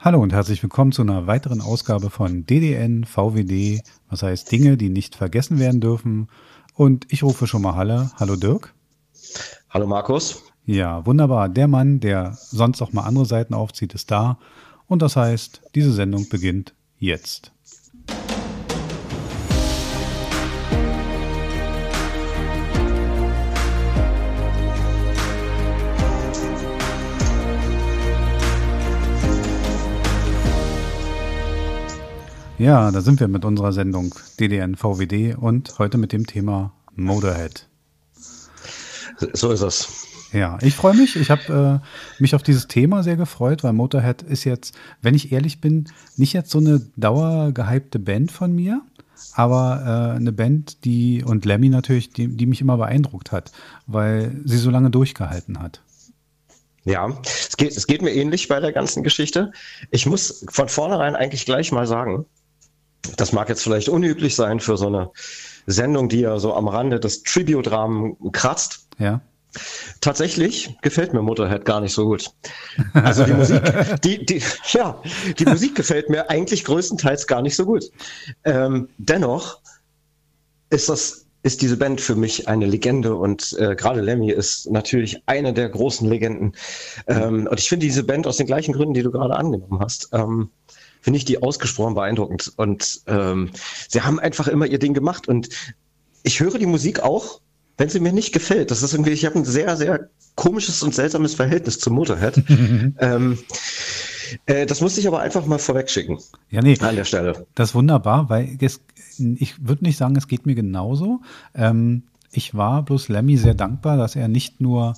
Hallo und herzlich willkommen zu einer weiteren Ausgabe von DDN VWD, was heißt Dinge, die nicht vergessen werden dürfen. Und ich rufe schon mal Halle. Hallo Dirk. Hallo Markus. Ja, wunderbar. Der Mann, der sonst auch mal andere Seiten aufzieht, ist da. Und das heißt, diese Sendung beginnt jetzt. Ja, da sind wir mit unserer Sendung DDN VWD und heute mit dem Thema Motorhead. So ist es. Ja, ich freue mich. Ich habe äh, mich auf dieses Thema sehr gefreut, weil Motorhead ist jetzt, wenn ich ehrlich bin, nicht jetzt so eine dauergehypte Band von mir, aber äh, eine Band, die und Lemmy natürlich, die, die mich immer beeindruckt hat, weil sie so lange durchgehalten hat. Ja, es geht, es geht mir ähnlich bei der ganzen Geschichte. Ich muss von vornherein eigentlich gleich mal sagen, das mag jetzt vielleicht unüblich sein für so eine Sendung, die ja so am Rande des Tribute-Rahmen kratzt. Ja. Tatsächlich gefällt mir Motorhead gar nicht so gut. Also die Musik, die, die, ja, die Musik gefällt mir eigentlich größtenteils gar nicht so gut. Ähm, dennoch ist das ist diese Band für mich eine Legende und äh, gerade Lemmy ist natürlich eine der großen Legenden. Ähm, und ich finde diese Band aus den gleichen Gründen, die du gerade angenommen hast, ähm, finde ich die ausgesprochen beeindruckend. Und ähm, sie haben einfach immer ihr Ding gemacht. Und ich höre die Musik auch, wenn sie mir nicht gefällt. Das ist irgendwie, ich habe ein sehr, sehr komisches und seltsames Verhältnis zum Motorhead. ähm, äh, das musste ich aber einfach mal vorweg schicken. Ja, nee. An der Stelle. Das ist wunderbar, weil es, ich würde nicht sagen, es geht mir genauso. Ähm, ich war bloß Lemmy sehr dankbar, dass er nicht nur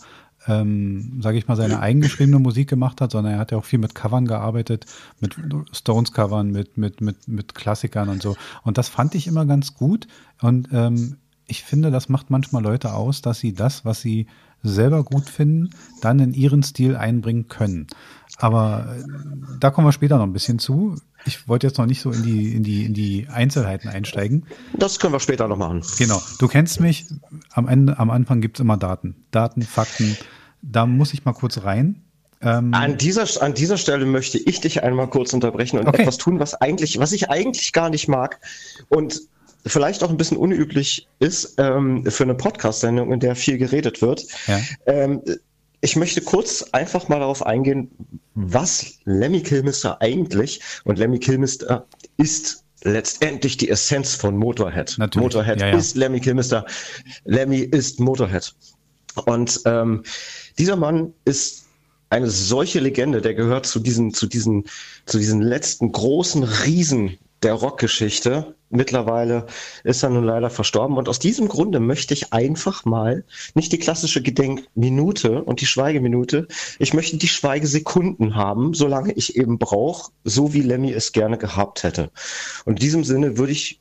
ähm, sage ich mal, seine eigengeschriebene Musik gemacht hat, sondern er hat ja auch viel mit Covern gearbeitet, mit Stones-Covern, mit, mit, mit, mit Klassikern und so. Und das fand ich immer ganz gut. Und ähm, ich finde, das macht manchmal Leute aus, dass sie das, was sie selber gut finden, dann in ihren Stil einbringen können. Aber äh, da kommen wir später noch ein bisschen zu. Ich wollte jetzt noch nicht so in die, in die, in die Einzelheiten einsteigen. Das können wir später noch machen. Genau. Du kennst mich. Am Ende, am Anfang gibt's immer Daten. Daten, Fakten. Da muss ich mal kurz rein. Ähm an dieser, an dieser Stelle möchte ich dich einmal kurz unterbrechen und okay. etwas tun, was eigentlich, was ich eigentlich gar nicht mag. Und vielleicht auch ein bisschen unüblich ist ähm, für eine Podcast-Sendung, in der viel geredet wird. Ja. Ähm, ich möchte kurz einfach mal darauf eingehen, was Lemmy Kilmister eigentlich und Lemmy Kilmister ist letztendlich die Essenz von Motorhead. Natürlich. Motorhead ja, ja. ist Lemmy Kilmister, Lemmy ist Motorhead. Und ähm, dieser Mann ist eine solche Legende, der gehört zu diesen, zu diesen, zu diesen letzten großen Riesen der Rockgeschichte. Mittlerweile ist er nun leider verstorben. Und aus diesem Grunde möchte ich einfach mal nicht die klassische Gedenkminute und die Schweigeminute. Ich möchte die Schweigesekunden haben, solange ich eben brauche, so wie Lemmy es gerne gehabt hätte. Und in diesem Sinne würde ich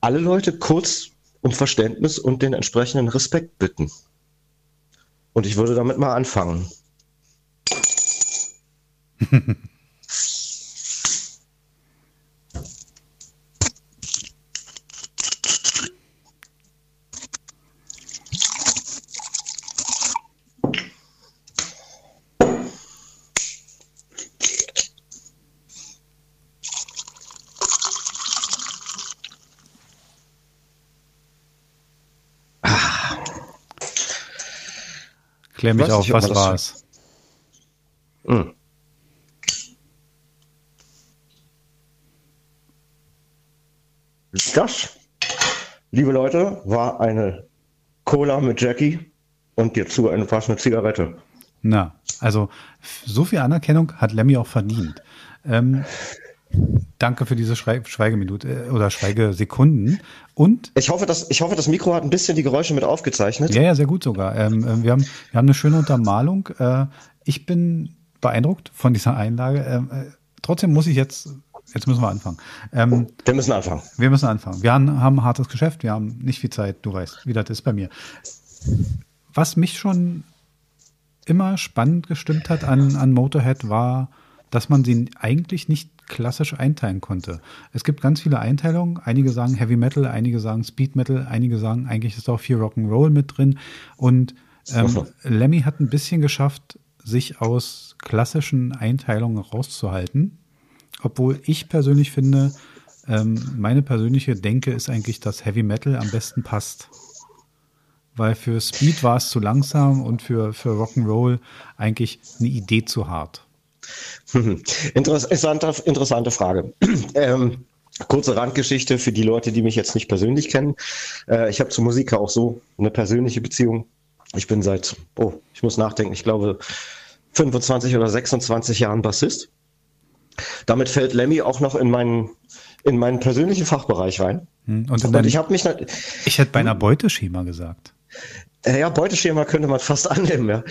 alle Leute kurz um Verständnis und den entsprechenden Respekt bitten. Und ich würde damit mal anfangen. Klär mich auf, was war es? Hm. Das, liebe Leute, war eine Cola mit Jackie und dazu eine passende Zigarette. Na, also so viel Anerkennung hat Lemmy auch verdient. Ähm, Danke für diese Schweigeminute äh, oder Schweigesekunden. Und ich hoffe, dass ich hoffe, das Mikro hat ein bisschen die Geräusche mit aufgezeichnet. Ja, ja, sehr gut sogar. Ähm, äh, wir haben wir haben eine schöne Untermalung. Äh, ich bin beeindruckt von dieser Einlage. Ähm, äh, trotzdem muss ich jetzt jetzt müssen wir anfangen. Ähm, wir müssen anfangen. Wir müssen anfangen. Wir haben, haben ein hartes Geschäft. Wir haben nicht viel Zeit. Du weißt, wie das ist bei mir. Was mich schon immer spannend gestimmt hat an an Motorhead war dass man sie eigentlich nicht klassisch einteilen konnte. Es gibt ganz viele Einteilungen. Einige sagen Heavy Metal, einige sagen Speed Metal, einige sagen, eigentlich ist auch viel Rock'n'Roll mit drin. Und ähm, Lemmy hat ein bisschen geschafft, sich aus klassischen Einteilungen rauszuhalten. obwohl ich persönlich finde, ähm, meine persönliche Denke ist eigentlich, dass Heavy Metal am besten passt. Weil für Speed war es zu langsam und für, für Rock'n'Roll eigentlich eine Idee zu hart. Interessante, interessante Frage. ähm, kurze Randgeschichte für die Leute, die mich jetzt nicht persönlich kennen. Äh, ich habe zur Musik auch so eine persönliche Beziehung. Ich bin seit, oh, ich muss nachdenken, ich glaube 25 oder 26 Jahren Bassist. Damit fällt Lemmy auch noch in meinen, in meinen persönlichen Fachbereich rein. Hm, und, und ich habe mich. Ich hätte bei einer Beuteschema gesagt. Äh, ja, Beuteschema könnte man fast annehmen, ja.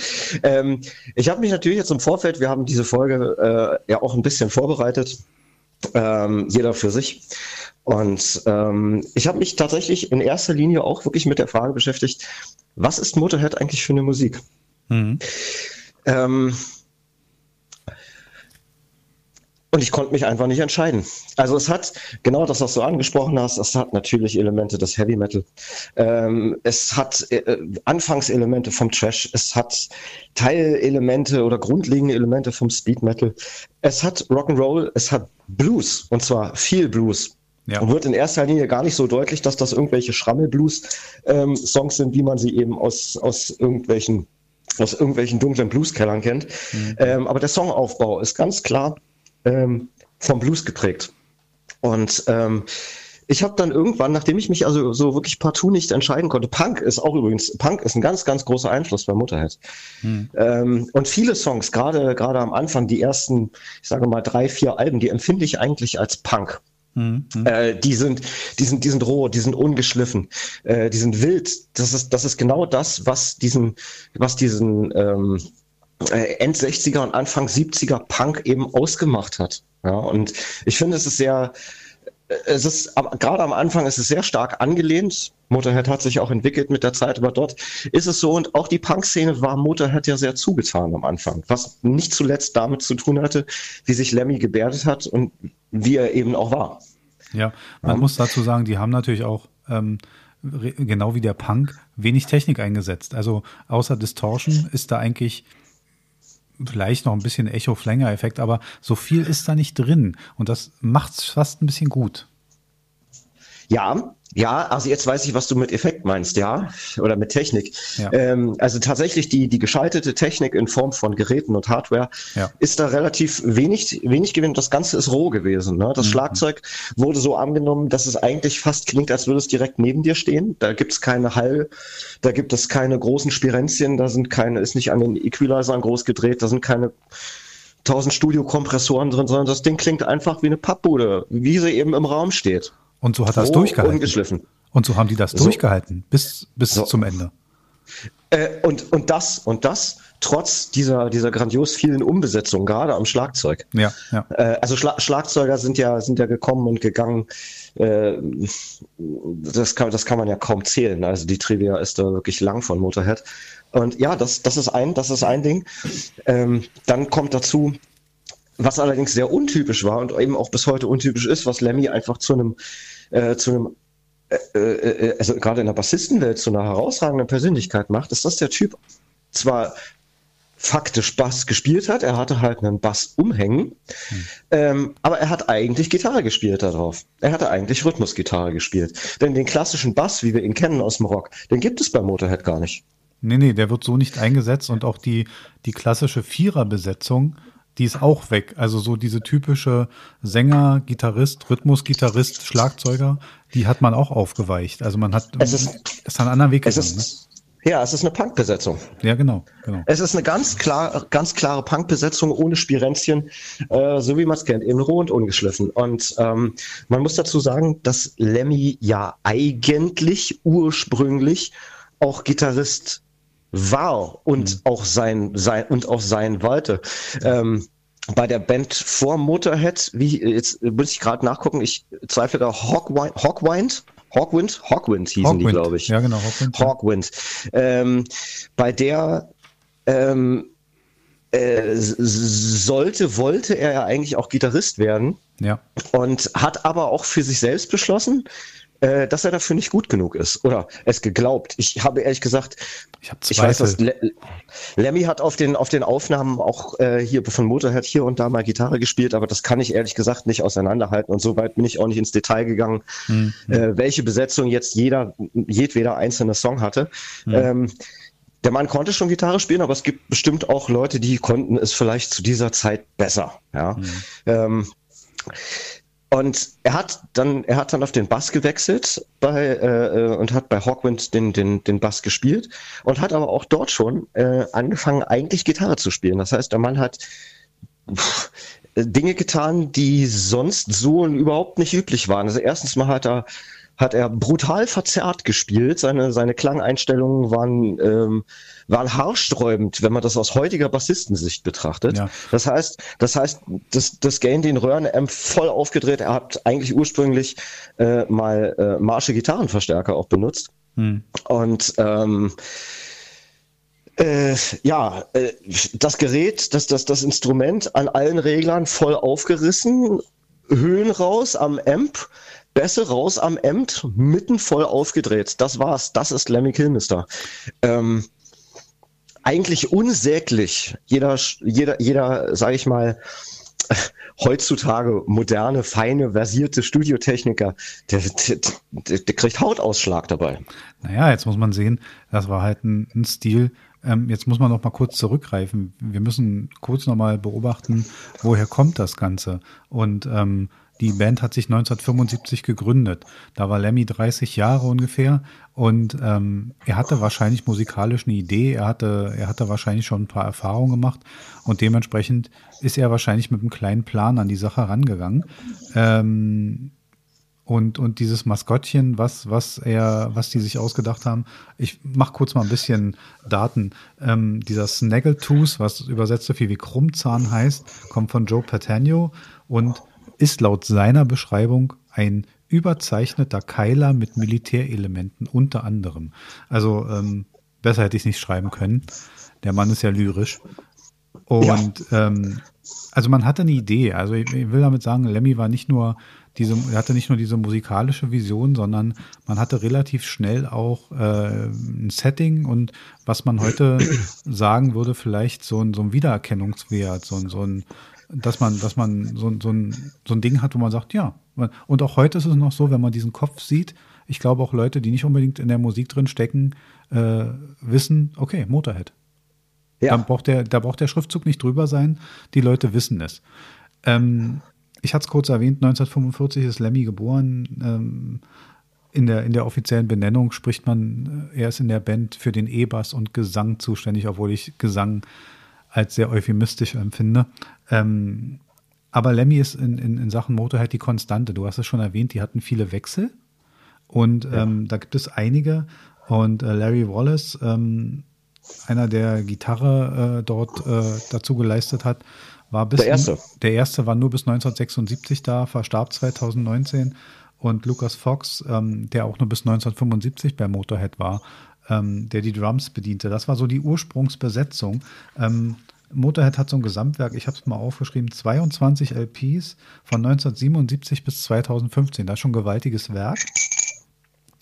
Ähm, ich habe mich natürlich jetzt im Vorfeld, wir haben diese Folge äh, ja auch ein bisschen vorbereitet, ähm, jeder für sich. Und ähm, ich habe mich tatsächlich in erster Linie auch wirklich mit der Frage beschäftigt, was ist Motorhead eigentlich für eine Musik? Mhm. Ähm, und ich konnte mich einfach nicht entscheiden. Also es hat, genau das, was du angesprochen hast, es hat natürlich Elemente des Heavy Metal. Ähm, es hat äh, Anfangselemente vom Trash. Es hat Teilelemente oder grundlegende Elemente vom Speed Metal. Es hat Rock'n'Roll. Es hat Blues. Und zwar viel Blues. Ja. Und wird in erster Linie gar nicht so deutlich, dass das irgendwelche Schrammel-Blues-Songs ähm, sind, wie man sie eben aus, aus irgendwelchen aus irgendwelchen dunklen Blueskellern kennt. Mhm. Ähm, aber der Songaufbau ist ganz klar ähm, vom Blues geprägt. Und ähm, ich habe dann irgendwann, nachdem ich mich also so wirklich partout nicht entscheiden konnte, Punk ist auch übrigens, Punk ist ein ganz, ganz großer Einfluss bei Motorhead. Hm. Ähm, und viele Songs, gerade gerade am Anfang, die ersten, ich sage mal drei, vier Alben, die empfinde ich eigentlich als Punk. Mhm. Äh, die sind, die sind, die sind roh, die sind ungeschliffen, äh, die sind wild. Das ist, das ist genau das, was diesen, was diesen ähm, äh, End 60er und Anfang 70er Punk eben ausgemacht hat. Ja, und ich finde, es ist sehr, äh, es ist gerade am Anfang ist es sehr stark angelehnt. Motorhead hat sich auch entwickelt mit der Zeit, aber dort ist es so und auch die Punk-Szene war Motorhead ja sehr zugetan am Anfang, was nicht zuletzt damit zu tun hatte, wie sich Lemmy gebärdet hat und wie er eben auch war. Ja, man ja. muss dazu sagen, die haben natürlich auch ähm, genau wie der Punk wenig Technik eingesetzt. Also außer Distortion ist da eigentlich vielleicht noch ein bisschen Echo-Flänger-Effekt, aber so viel ist da nicht drin. Und das macht es fast ein bisschen gut. Ja, ja, also jetzt weiß ich, was du mit Effekt meinst, ja, oder mit Technik. Ja. Ähm, also tatsächlich die, die geschaltete Technik in Form von Geräten und Hardware ja. ist da relativ wenig, wenig gewinnt. Das Ganze ist roh gewesen. Ne? Das mhm. Schlagzeug wurde so angenommen, dass es eigentlich fast klingt, als würde es direkt neben dir stehen. Da gibt es keine Hall, da gibt es keine großen Spirenzien, da sind keine, ist nicht an den Equalizern groß gedreht, da sind keine 1000 Studiokompressoren drin, sondern das Ding klingt einfach wie eine Pappbude, wie sie eben im Raum steht. Und so hat das durchgehalten. Ungeschliffen. Und so haben die das so. durchgehalten bis, bis so. zum Ende. Äh, und, und das, und das trotz dieser, dieser grandios vielen Umbesetzungen, gerade am Schlagzeug. Ja, ja. Äh, also Schla Schlagzeuger sind ja, sind ja gekommen und gegangen. Äh, das, kann, das kann man ja kaum zählen. Also die Trivia ist da wirklich lang von Motorhead. Und ja, das, das ist ein, das ist ein Ding. Ähm, dann kommt dazu, was allerdings sehr untypisch war und eben auch bis heute untypisch ist, was Lemmy einfach zu einem äh, zu einem, äh, äh, äh, also gerade in der Bassistenwelt zu einer herausragenden Persönlichkeit macht, ist, dass der Typ zwar faktisch Bass gespielt hat, er hatte halt einen Bass umhängen, hm. ähm, aber er hat eigentlich Gitarre gespielt darauf. Er hatte eigentlich Rhythmusgitarre gespielt. Denn den klassischen Bass, wie wir ihn kennen aus dem Rock, den gibt es bei Motorhead gar nicht. Nee, nee, der wird so nicht eingesetzt und auch die, die klassische Viererbesetzung die ist auch weg. Also so diese typische Sänger, Gitarrist, Rhythmusgitarrist, Schlagzeuger, die hat man auch aufgeweicht. Also man hat es ist, ist einen anderen Weg gegangen. Ist, ne? Ja, es ist eine Punkbesetzung. Ja, genau, genau. Es ist eine ganz klar, ganz klare Punkbesetzung ohne Spirenzchen, äh, so wie man es kennt, eben roh und ungeschliffen. Und ähm, man muss dazu sagen, dass Lemmy ja eigentlich ursprünglich auch Gitarrist war und mhm. auch sein, sein und auch sein wollte. Ähm, bei der Band vor Motorhead, wie jetzt muss ich gerade nachgucken, ich zweifle da Hawkwind, Hawkwind, Hawkwind, Hawkwind hießen Hawkwind. die, glaube ich. Ja, genau, Hawkwind. Hawkwind. Ähm, bei der ähm, äh, sollte, wollte er ja eigentlich auch Gitarrist werden. Ja. Und hat aber auch für sich selbst beschlossen, äh, dass er dafür nicht gut genug ist oder es geglaubt. Ich habe ehrlich gesagt, ich, ich weiß, dass Le Lemmy hat auf den, auf den Aufnahmen auch äh, hier von Motorhead hier und da mal Gitarre gespielt, aber das kann ich ehrlich gesagt nicht auseinanderhalten und so weit bin ich auch nicht ins Detail gegangen, mhm. äh, welche Besetzung jetzt jeder, jedweder einzelne Song hatte. Mhm. Ähm, der Mann konnte schon Gitarre spielen, aber es gibt bestimmt auch Leute, die konnten es vielleicht zu dieser Zeit besser. Ja. Mhm. Ähm, und er hat dann, er hat dann auf den Bass gewechselt bei, äh, äh, und hat bei Hawkwind den, den, den Bass gespielt und hat aber auch dort schon äh, angefangen, eigentlich Gitarre zu spielen. Das heißt, der Mann hat pff, Dinge getan, die sonst so überhaupt nicht üblich waren. Also erstens mal hat er hat er brutal verzerrt gespielt. Seine, seine Klangeinstellungen waren, ähm, waren haarsträubend, wenn man das aus heutiger Bassistensicht betrachtet. Ja. Das heißt, das heißt, das, das Gain den Röhrenamp voll aufgedreht. Er hat eigentlich ursprünglich äh, mal äh, Marsche Gitarrenverstärker auch benutzt. Hm. Und ähm, äh, ja, äh, das Gerät, das, das, das Instrument an allen Reglern voll aufgerissen, Höhen raus am Amp, Bässe raus am Amt, mitten voll aufgedreht. Das war's. Das ist Lemmy Kilmister. Ähm, eigentlich unsäglich. Jeder, jeder, jeder, sag ich mal, heutzutage moderne, feine, versierte Studiotechniker, der, der, der, der kriegt Hautausschlag dabei. Naja, jetzt muss man sehen, das war halt ein, ein Stil, ähm, jetzt muss man noch mal kurz zurückgreifen. Wir müssen kurz noch mal beobachten, woher kommt das Ganze. Und ähm, die Band hat sich 1975 gegründet. Da war Lemmy 30 Jahre ungefähr und ähm, er hatte wahrscheinlich musikalisch eine Idee, er hatte, er hatte wahrscheinlich schon ein paar Erfahrungen gemacht und dementsprechend ist er wahrscheinlich mit einem kleinen Plan an die Sache rangegangen. Ähm, und, und dieses Maskottchen, was, was er, was die sich ausgedacht haben. Ich mach kurz mal ein bisschen Daten. Ähm, dieser Snaggletooth, was übersetzt so viel wie Krummzahn heißt, kommt von Joe Patagno und ist laut seiner Beschreibung ein überzeichneter Keiler mit Militärelementen unter anderem. Also ähm, besser hätte ich es nicht schreiben können. Der Mann ist ja lyrisch. Und ja. ähm, also man hatte eine Idee. Also ich, ich will damit sagen, Lemmy war nicht nur diese, er hatte nicht nur diese musikalische Vision, sondern man hatte relativ schnell auch äh, ein Setting und was man heute sagen würde, vielleicht so ein, so ein Wiedererkennungswert, so ein, so ein dass man, dass man so, so, ein, so ein Ding hat, wo man sagt, ja. Und auch heute ist es noch so, wenn man diesen Kopf sieht, ich glaube auch Leute, die nicht unbedingt in der Musik drin stecken, äh, wissen, okay, Motorhead. Ja. Da, braucht der, da braucht der Schriftzug nicht drüber sein, die Leute wissen es. Ähm, ich hatte es kurz erwähnt, 1945 ist Lemmy geboren. Ähm, in der, in der offiziellen Benennung spricht man, äh, er ist in der Band für den E-Bass und Gesang zuständig, obwohl ich Gesang als sehr euphemistisch empfinde. Ähm, aber Lemmy ist in, in, in Sachen Motorhead die Konstante. Du hast es schon erwähnt, die hatten viele Wechsel. Und ja. ähm, da gibt es einige. Und äh, Larry Wallace, ähm, einer der Gitarre äh, dort äh, dazu geleistet hat, war bis der erste. Der erste war nur bis 1976 da, verstarb 2019. Und Lucas Fox, ähm, der auch nur bis 1975 bei Motorhead war, ähm, der die Drums bediente. Das war so die Ursprungsbesetzung. Ähm, Motorhead hat so ein Gesamtwerk, ich habe es mal aufgeschrieben, 22 LPs von 1977 bis 2015. Das ist schon ein gewaltiges Werk.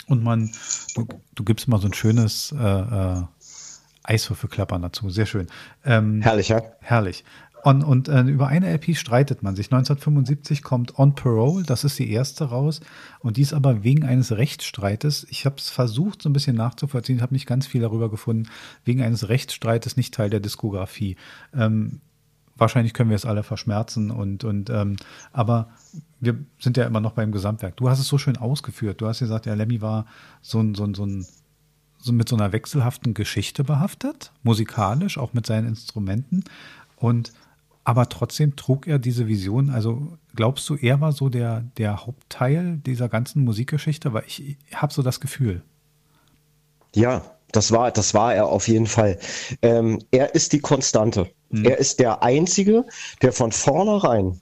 Und man, du, du gibst mal so ein schönes äh, äh, Eiswürfelklappern dazu. Sehr schön. Ähm, herrlich, ja? Herrlich. On, und äh, über eine LP streitet man sich. 1975 kommt On Parole, das ist die erste raus. Und die ist aber wegen eines Rechtsstreites, ich habe es versucht so ein bisschen nachzuvollziehen, habe nicht ganz viel darüber gefunden, wegen eines Rechtsstreites nicht Teil der Diskografie. Ähm, wahrscheinlich können wir es alle verschmerzen und, und ähm, aber wir sind ja immer noch beim Gesamtwerk. Du hast es so schön ausgeführt. Du hast gesagt, ja, Lemmy war so ein, so ein, so ein so mit so einer wechselhaften Geschichte behaftet, musikalisch, auch mit seinen Instrumenten. Und aber trotzdem trug er diese Vision. Also glaubst du, er war so der, der Hauptteil dieser ganzen Musikgeschichte? Weil ich, ich habe so das Gefühl. Ja, das war, das war er auf jeden Fall. Ähm, er ist die Konstante. Hm. Er ist der Einzige, der von vornherein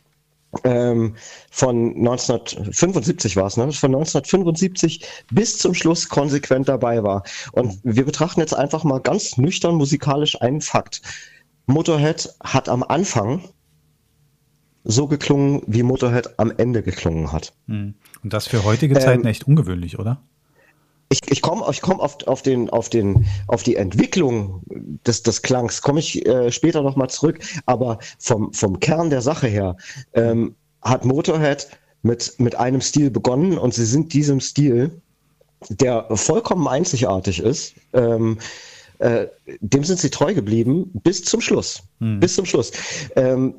ähm, von 1975 war es, ne? von 1975 bis zum Schluss konsequent dabei war. Und wir betrachten jetzt einfach mal ganz nüchtern musikalisch einen Fakt. Motorhead hat am Anfang so geklungen, wie Motorhead am Ende geklungen hat. Hm. Und das für heutige Zeiten ähm, echt ungewöhnlich, oder? ich, ich komme ich komm auf, auf, den, auf, den, auf die Entwicklung des, des Klangs, komme ich äh, später nochmal zurück. Aber vom, vom Kern der Sache her ähm, hat Motorhead mit, mit einem Stil begonnen und sie sind diesem Stil, der vollkommen einzigartig ist, ähm, äh, dem sind sie treu geblieben bis zum Schluss. Hm. Bis zum Schluss. Ähm,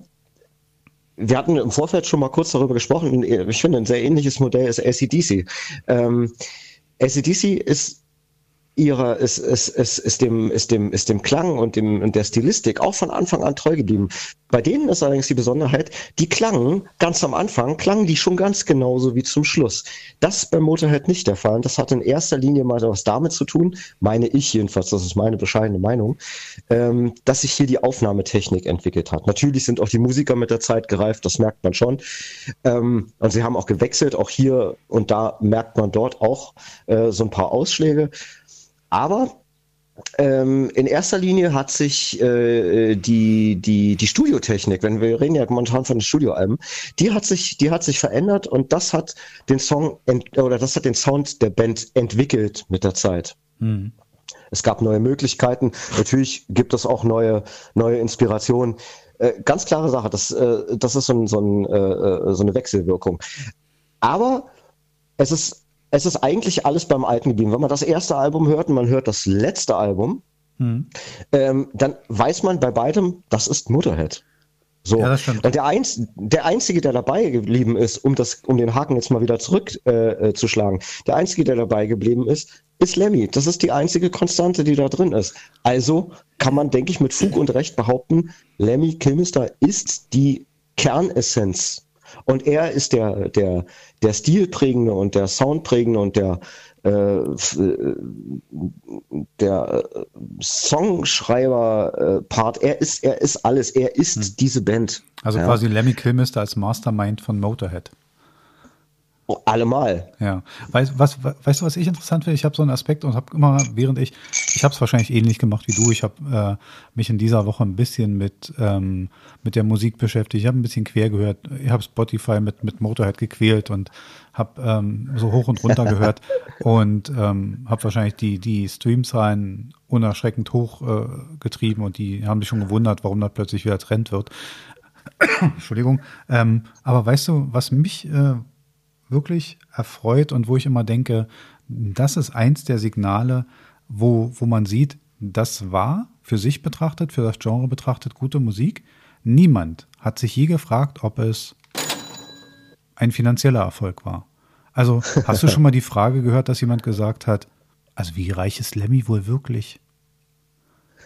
wir hatten im Vorfeld schon mal kurz darüber gesprochen. Ich finde, ein sehr ähnliches Modell ist ACDC. Ähm, ACDC ist ihrer, ist, ist, ist, ist, dem, ist, dem, ist dem Klang und, dem, und der Stilistik auch von Anfang an treu geblieben. Bei denen ist allerdings die Besonderheit, die klangen ganz am Anfang, klangen die schon ganz genauso wie zum Schluss. Das ist beim Motorhead nicht der Fall. Das hat in erster Linie mal was damit zu tun, meine ich jedenfalls, das ist meine bescheidene Meinung, ähm, dass sich hier die Aufnahmetechnik entwickelt hat. Natürlich sind auch die Musiker mit der Zeit gereift, das merkt man schon. Ähm, und sie haben auch gewechselt, auch hier und da merkt man dort auch äh, so ein paar Ausschläge. Aber ähm, in erster Linie hat sich äh, die, die, die Studiotechnik, wenn wir reden ja momentan von den Studioalben, die hat sich, die hat sich verändert und das hat den Song oder das hat den Sound der Band entwickelt mit der Zeit. Hm. Es gab neue Möglichkeiten. Natürlich gibt es auch neue, neue Inspirationen. Äh, ganz klare Sache, das, äh, das ist so, ein, so, ein, äh, äh so eine Wechselwirkung. Aber es ist es ist eigentlich alles beim Alten geblieben. Wenn man das erste Album hört und man hört das letzte Album, hm. ähm, dann weiß man bei beidem, das ist Motorhead. So. Ja, und der, Einz der Einzige, der dabei geblieben ist, um, das, um den Haken jetzt mal wieder zurückzuschlagen, äh, äh der Einzige, der dabei geblieben ist, ist Lemmy. Das ist die einzige Konstante, die da drin ist. Also kann man, denke ich, mit Fug und Recht behaupten, Lemmy Kilmister ist die Kernessenz und er ist der, der, der Stilprägende und der Soundprägende und der, äh, der äh, Songschreiber-Part. er ist, er ist alles. Er ist hm. diese Band. Also ja. quasi Lemmy Kilmister als Mastermind von Motorhead. Allemal. Ja. Weißt, was, weißt du, was ich interessant finde? Ich habe so einen Aspekt und habe immer, während ich, ich habe es wahrscheinlich ähnlich gemacht wie du. Ich habe äh, mich in dieser Woche ein bisschen mit, ähm, mit der Musik beschäftigt. Ich habe ein bisschen quer gehört. Ich habe Spotify mit, mit Motorhead gequält und habe ähm, so hoch und runter gehört und ähm, habe wahrscheinlich die, die Streamzahlen unerschreckend hoch äh, getrieben und die haben sich schon gewundert, warum das plötzlich wieder Trend wird. Entschuldigung. Ähm, aber weißt du, was mich äh, wirklich erfreut und wo ich immer denke, das ist eins der Signale, wo, wo man sieht, das war für sich betrachtet, für das Genre betrachtet gute Musik. Niemand hat sich je gefragt, ob es ein finanzieller Erfolg war. Also hast du schon mal die Frage gehört, dass jemand gesagt hat, also wie reich ist Lemmy wohl wirklich?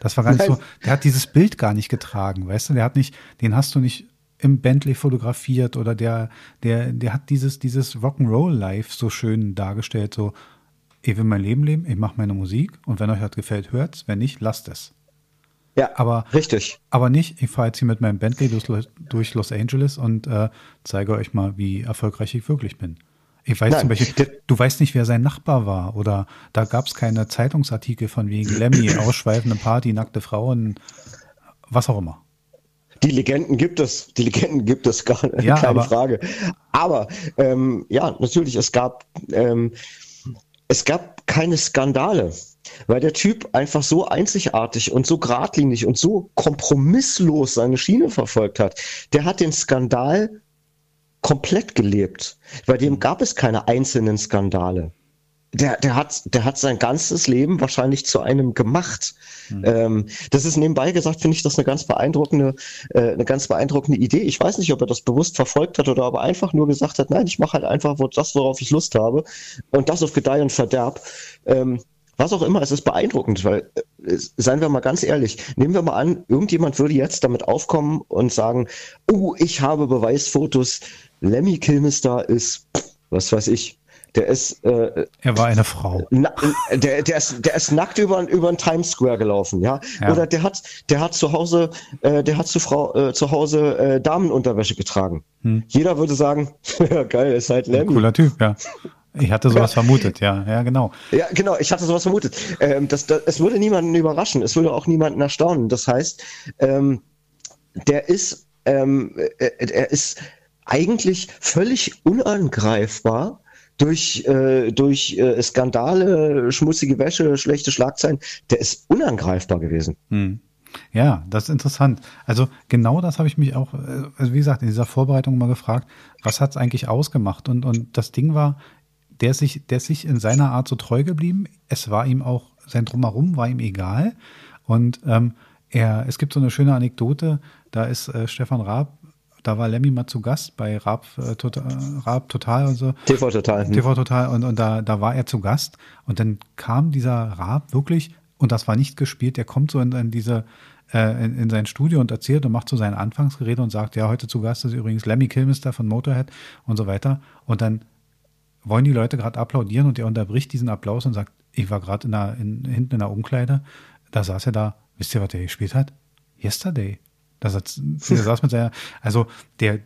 Das war gar nicht so, der hat dieses Bild gar nicht getragen, weißt du, der hat nicht, den hast du nicht im Bentley fotografiert oder der, der, der hat dieses, dieses Rock'n'Roll-Life so schön dargestellt, so, ich will mein Leben leben, ich mache meine Musik und wenn euch das gefällt, hört's, wenn nicht, lasst es. Ja, aber, richtig. Aber nicht, ich fahre jetzt hier mit meinem Bentley durch, durch Los Angeles und äh, zeige euch mal, wie erfolgreich ich wirklich bin. Ich weiß Nein, zum Beispiel, du weißt nicht, wer sein Nachbar war oder da gab es keine Zeitungsartikel von wegen Lemmy, ausschweifende Party, nackte Frauen, was auch immer. Die Legenden gibt es, die Legenden gibt es gar nicht, ja, keine aber, Frage. Aber ähm, ja, natürlich, es gab, ähm, es gab keine Skandale, weil der Typ einfach so einzigartig und so geradlinig und so kompromisslos seine Schiene verfolgt hat. Der hat den Skandal komplett gelebt. Bei dem gab es keine einzelnen Skandale der, der hat, der hat sein ganzes Leben wahrscheinlich zu einem gemacht. Mhm. Ähm, das ist nebenbei gesagt, finde ich das eine ganz beeindruckende, äh, eine ganz beeindruckende Idee. Ich weiß nicht, ob er das bewusst verfolgt hat oder aber einfach nur gesagt hat, nein, ich mache halt einfach das, worauf ich Lust habe und das auf Gedeih und Verderb. Ähm, was auch immer, es ist beeindruckend, weil, äh, seien wir mal ganz ehrlich, nehmen wir mal an, irgendjemand würde jetzt damit aufkommen und sagen, oh, ich habe Beweisfotos, Lemmy Kilmister ist, was weiß ich, der ist. Äh, er war eine Frau. Na, der, der, ist, der ist nackt über, über den Times Square gelaufen, ja? ja. Oder der hat, der hat zu Hause, äh, der hat zu, Frau, äh, zu Hause äh, Damenunterwäsche getragen. Hm. Jeder würde sagen, ja geil, ist halt Lemmy. Cooler Typ, ja. Ich hatte sowas ja. vermutet, ja, ja, genau. Ja, genau, ich hatte sowas vermutet. Ähm, das, das, es würde niemanden überraschen, es würde auch niemanden erstaunen. Das heißt, ähm, der ist ähm, er, er ist eigentlich völlig unangreifbar durch, äh, durch äh, Skandale, schmutzige Wäsche, schlechte Schlagzeilen. Der ist unangreifbar gewesen. Hm. Ja, das ist interessant. Also genau das habe ich mich auch, äh, also wie gesagt, in dieser Vorbereitung mal gefragt, was hat es eigentlich ausgemacht? Und, und das Ding war, der ist sich, der ist sich in seiner Art so treu geblieben. Es war ihm auch, sein Drumherum war ihm egal. Und ähm, er, es gibt so eine schöne Anekdote, da ist äh, Stefan Raab, da war Lemmy mal zu Gast bei Raab, äh, Total, Raab Total und so. TV Total. Hm. TV Total und, und da, da war er zu Gast und dann kam dieser Raab wirklich, und das war nicht gespielt, der kommt so in, in diese, äh, in, in sein Studio und erzählt und macht so sein Anfangsgerede und sagt, ja, heute zu Gast ist übrigens Lemmy Kilmister von Motorhead und so weiter. Und dann wollen die Leute gerade applaudieren und er unterbricht diesen Applaus und sagt, ich war gerade in in, hinten in der Umkleide, da saß er da, wisst ihr, was der gespielt hat? Yesterday. Da saß, der saß mit seiner, also der,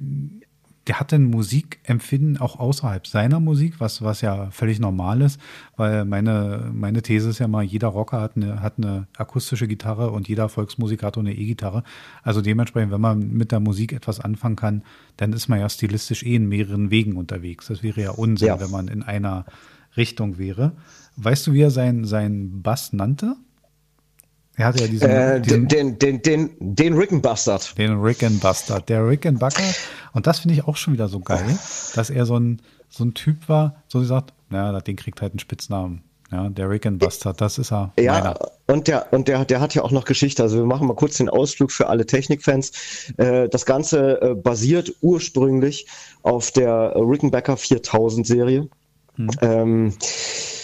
der hat ein Musikempfinden auch außerhalb seiner Musik, was, was ja völlig normal ist, weil meine, meine These ist ja mal, jeder Rocker hat eine, hat eine akustische Gitarre und jeder Volksmusiker hat eine E-Gitarre. Also dementsprechend, wenn man mit der Musik etwas anfangen kann, dann ist man ja stilistisch eh in mehreren Wegen unterwegs. Das wäre ja Unsinn, ja. wenn man in einer Richtung wäre. Weißt du, wie er seinen sein Bass nannte? Er hatte ja diesen, äh, diesen den, den, den, den Ricken Bastard. Den Ricken Bastard. Der Ricken Bucker. Und das finde ich auch schon wieder so geil, dass er so ein, so ein Typ war, so gesagt, naja, den kriegt halt einen Spitznamen. Ja, der Ricken Bastard, das ist er. Ja, meiner. und der, und der, der hat ja auch noch Geschichte. Also wir machen mal kurz den Ausflug für alle Technikfans. Äh, das Ganze äh, basiert ursprünglich auf der Rickenbacker 4000 Serie. Hm. Ähm, äh,